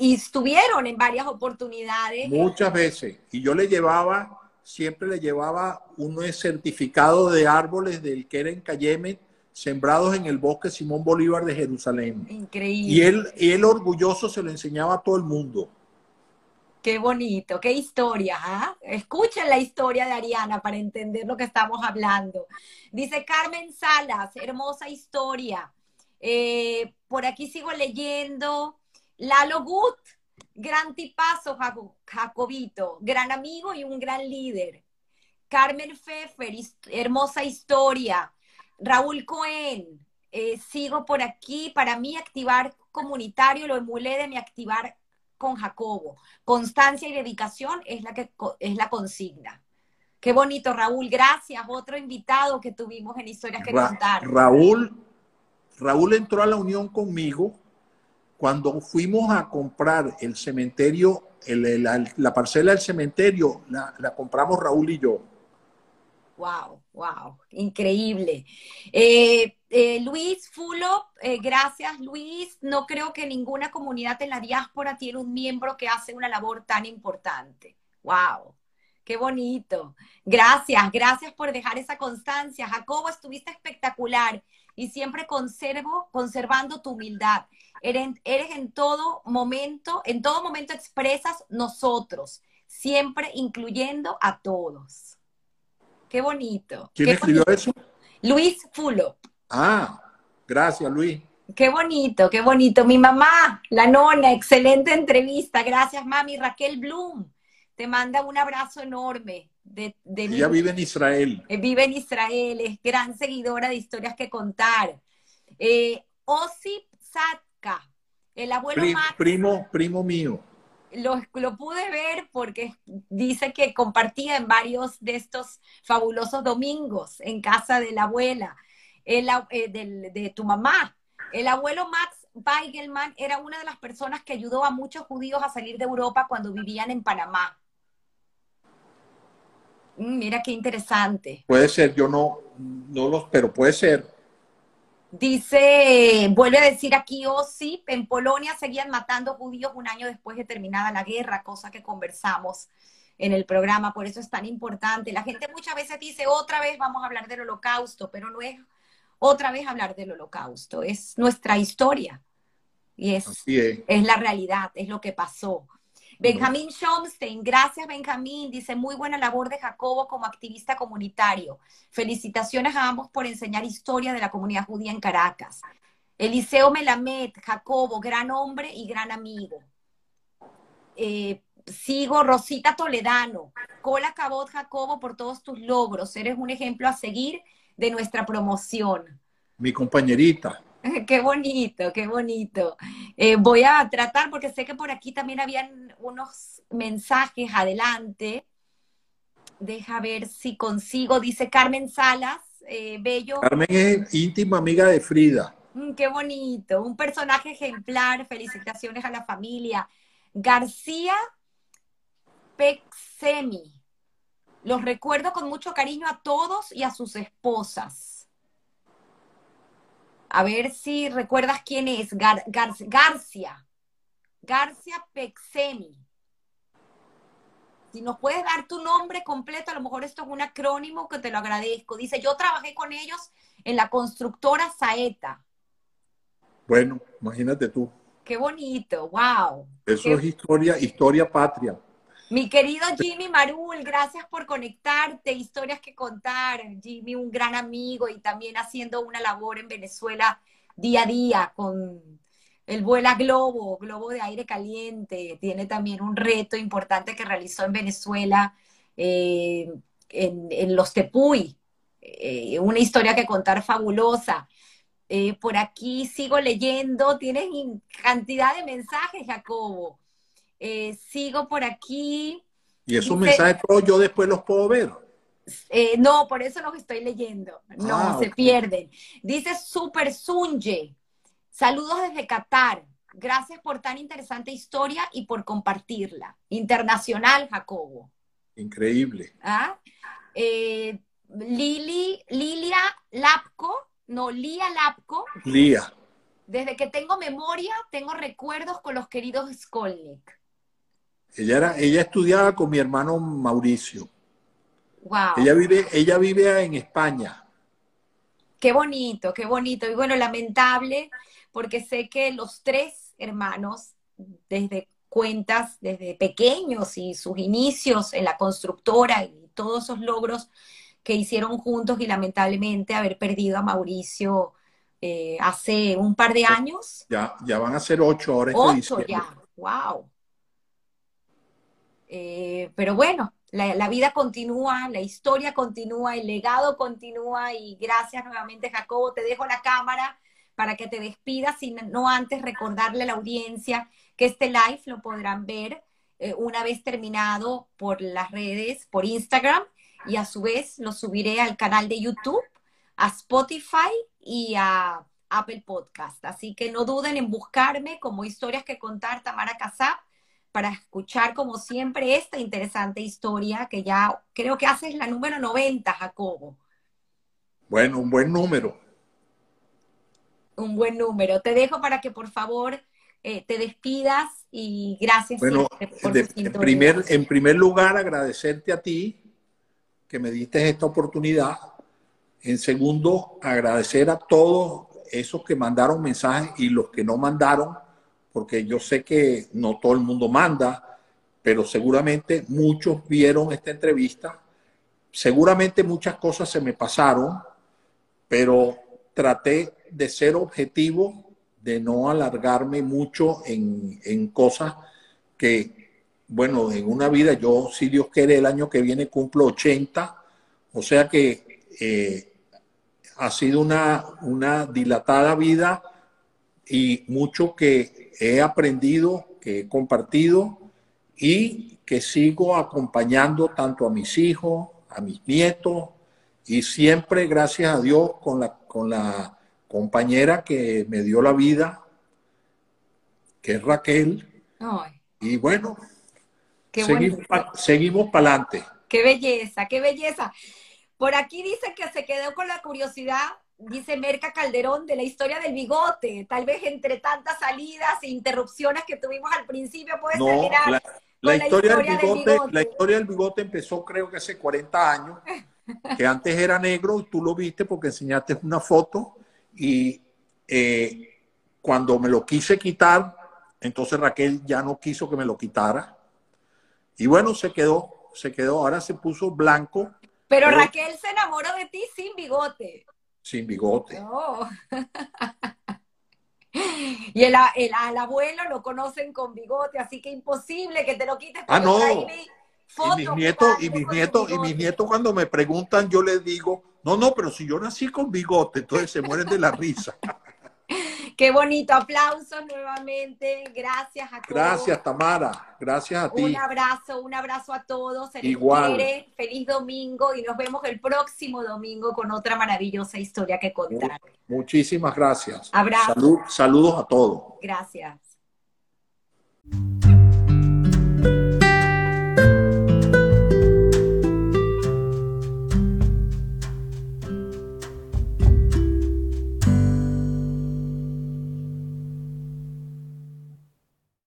y, estuvieron en varias oportunidades. Muchas veces. Y yo le llevaba, siempre le llevaba un certificado de árboles del que era en Cayeme, sembrados en el bosque Simón Bolívar de Jerusalén. Increíble. Y él, y él orgulloso se lo enseñaba a todo el mundo. Qué bonito, qué historia. ¿ah? Escuchen la historia de Ariana para entender lo que estamos hablando. Dice Carmen Salas, hermosa historia. Eh, por aquí sigo leyendo. Lalo Gut, gran tipazo, Jacobito, gran amigo y un gran líder. Carmen Pfeffer, hermosa historia. Raúl Cohen, eh, sigo por aquí. Para mí, activar comunitario lo emulé de mi activar con Jacobo. Constancia y dedicación es la, que, es la consigna. Qué bonito, Raúl. Gracias. Otro invitado que tuvimos en Historias que Contar. Raúl, Raúl entró a la unión conmigo cuando fuimos a comprar el cementerio, la, parcela del cementerio, la, compramos Raúl y yo. Wow, wow, increíble. Eh, eh, Luis Fulo, eh, gracias Luis. No creo que ninguna comunidad en la diáspora tiene un miembro que hace una labor tan importante. Wow, qué bonito. Gracias, gracias por dejar esa constancia. Jacobo, estuviste espectacular y siempre conservo, conservando tu humildad. Eres, eres en todo momento, en todo momento expresas nosotros, siempre incluyendo a todos. Qué bonito. ¿Quién escribió eso? Luis Fulo. Ah, gracias, Luis. Qué bonito, qué bonito. Mi mamá, la nona, excelente entrevista. Gracias, mami. Raquel Bloom, te manda un abrazo enorme. De, Ella vive en Israel. Eh, vive en Israel, es gran seguidora de historias que contar. Eh, Osip Satka, el abuelo Primo, primo mío lo, pude ver porque dice que compartía en varios de estos fabulosos domingos en casa de la abuela, el, eh, de tu mamá. El abuelo Max Weigelman era una de las personas que ayudó a muchos judíos a salir de Europa cuando vivían en Panamá. Mm, mira qué interesante. Puede ser, yo no, no los, pero puede ser. Dice, vuelve a decir aquí Osip, en Polonia seguían matando judíos un año después de terminada la guerra, cosa que conversamos en el programa, por eso es tan importante. La gente muchas veces dice, otra vez vamos a hablar del holocausto, pero no es otra vez hablar del holocausto, es nuestra historia y es, es la realidad, es lo que pasó. Benjamín Schomstein, gracias Benjamín, dice muy buena labor de Jacobo como activista comunitario. Felicitaciones a ambos por enseñar historia de la comunidad judía en Caracas. Eliseo Melamed, Jacobo, gran hombre y gran amigo. Eh, sigo Rosita Toledano, Cola Cabot Jacobo por todos tus logros. Eres un ejemplo a seguir de nuestra promoción. Mi compañerita. *laughs* Qué bonito, qué bonito. Eh, voy a tratar, porque sé que por aquí también habían unos mensajes adelante. Deja ver si consigo, dice Carmen Salas, eh, bello. Carmen es íntima amiga de Frida. Mm, qué bonito, un personaje ejemplar, felicitaciones a la familia. García Pexemi, los recuerdo con mucho cariño a todos y a sus esposas. A ver si recuerdas quién es. Garcia. Garcia Pexemi. Si nos puedes dar tu nombre completo, a lo mejor esto es un acrónimo que te lo agradezco. Dice, yo trabajé con ellos en la constructora Saeta. Bueno, imagínate tú. Qué bonito, wow. Eso es historia, historia patria. Mi querido Jimmy Marul, gracias por conectarte, historias que contar. Jimmy, un gran amigo y también haciendo una labor en Venezuela día a día con el Vuela Globo, Globo de Aire Caliente. Tiene también un reto importante que realizó en Venezuela, eh, en, los Tepuy. Eh, una historia que contar fabulosa. Eh, por aquí sigo leyendo, tienes cantidad de mensajes, Jacobo. Eh, sigo por aquí. ¿Y esos mensajes todos yo después los puedo ver? Eh, no, por eso los estoy leyendo. No, ah, se pierden. Dice Super Sunye. Saludos desde Qatar. Gracias por tan interesante historia y por compartirla. Internacional, Jacobo. Increíble. ¿Ah? Eh, Lili, Lilia Lapco, no, Lía Lapco. Lía. Desde que tengo memoria, tengo recuerdos con los queridos Skolnik. Ella, era, ella estudiaba con mi hermano Mauricio. Wow. Ella vive, ella vive en España. Qué bonito, qué bonito. Y bueno, lamentable, porque sé que los tres hermanos, desde cuentas, desde pequeños y sus inicios en la constructora y todos esos logros que hicieron juntos y lamentablemente haber perdido a Mauricio eh, hace un par de años. Ya, ya van a ser ocho ahora. Ocho ya, wow. Eh, pero bueno, la, vida continúa, la historia continúa, el legado continúa y gracias nuevamente Jacobo, te dejo la cámara para que te despidas, y no antes recordarle a la audiencia que este live lo podrán ver eh, una vez terminado por las redes, por Instagram y a su vez lo subiré al canal de YouTube, a Spotify y a Apple Podcast. Así que no duden en buscarme como historias que contar Tamara Casap para escuchar como siempre esta interesante historia que ya creo que haces la número 90, Jacobo. Bueno, un buen número. Un buen número. Te dejo para que por favor eh, te despidas y gracias bueno, por en, primer, en primer lugar, agradecerte a ti que me diste esta oportunidad. En segundo, agradecer a todos esos que mandaron mensajes y los que no mandaron, porque yo sé que no todo el mundo manda, pero seguramente muchos vieron esta entrevista. Seguramente muchas cosas se me pasaron, pero traté de ser objetivo de no alargarme mucho en, cosas que, bueno, en una vida, yo, si Dios quiere, el año que viene cumplo 80, o sea que eh, ha sido una, una dilatada vida y mucho que he aprendido, que he compartido y que sigo acompañando tanto a mis hijos, a mis nietos y siempre, gracias a Dios, con la, con la compañera que me dio la vida, que es Raquel. Y bueno, seguimos, para adelante. Qué belleza, qué belleza. Por aquí dice que se quedó con la curiosidad, dice Merca Calderón, de la historia del bigote. Tal vez entre tantas salidas e interrupciones que tuvimos al principio, puedes terminar. La, historia, del bigote, la historia del bigote empezó creo que hace 40 años, que antes era negro, y tú lo viste porque enseñaste una foto y eh, cuando me lo quise quitar, entonces Raquel ya no quiso que me lo quitara. Y bueno, se quedó, se quedó, ahora se puso blanco. Pero, Raquel se enamoró de ti sin bigote. Sin bigote. *laughs* y el, al abuelo lo conocen con bigote, así que imposible que te lo quites. Ah, no. y mis nietos, y mis nietos, y mis nietos cuando me preguntan, yo les digo, no, no, pero si yo nací con bigote, entonces se mueren de la risa. *laughs* Qué bonito, aplausos nuevamente. Gracias a todos. Gracias, Tamara. Gracias a ti. Un abrazo, un abrazo a todos. Igual. Feliz domingo y nos vemos el próximo domingo con otra maravillosa historia que contar. Muchísimas gracias. Abrazo. Saludos a todos. Gracias.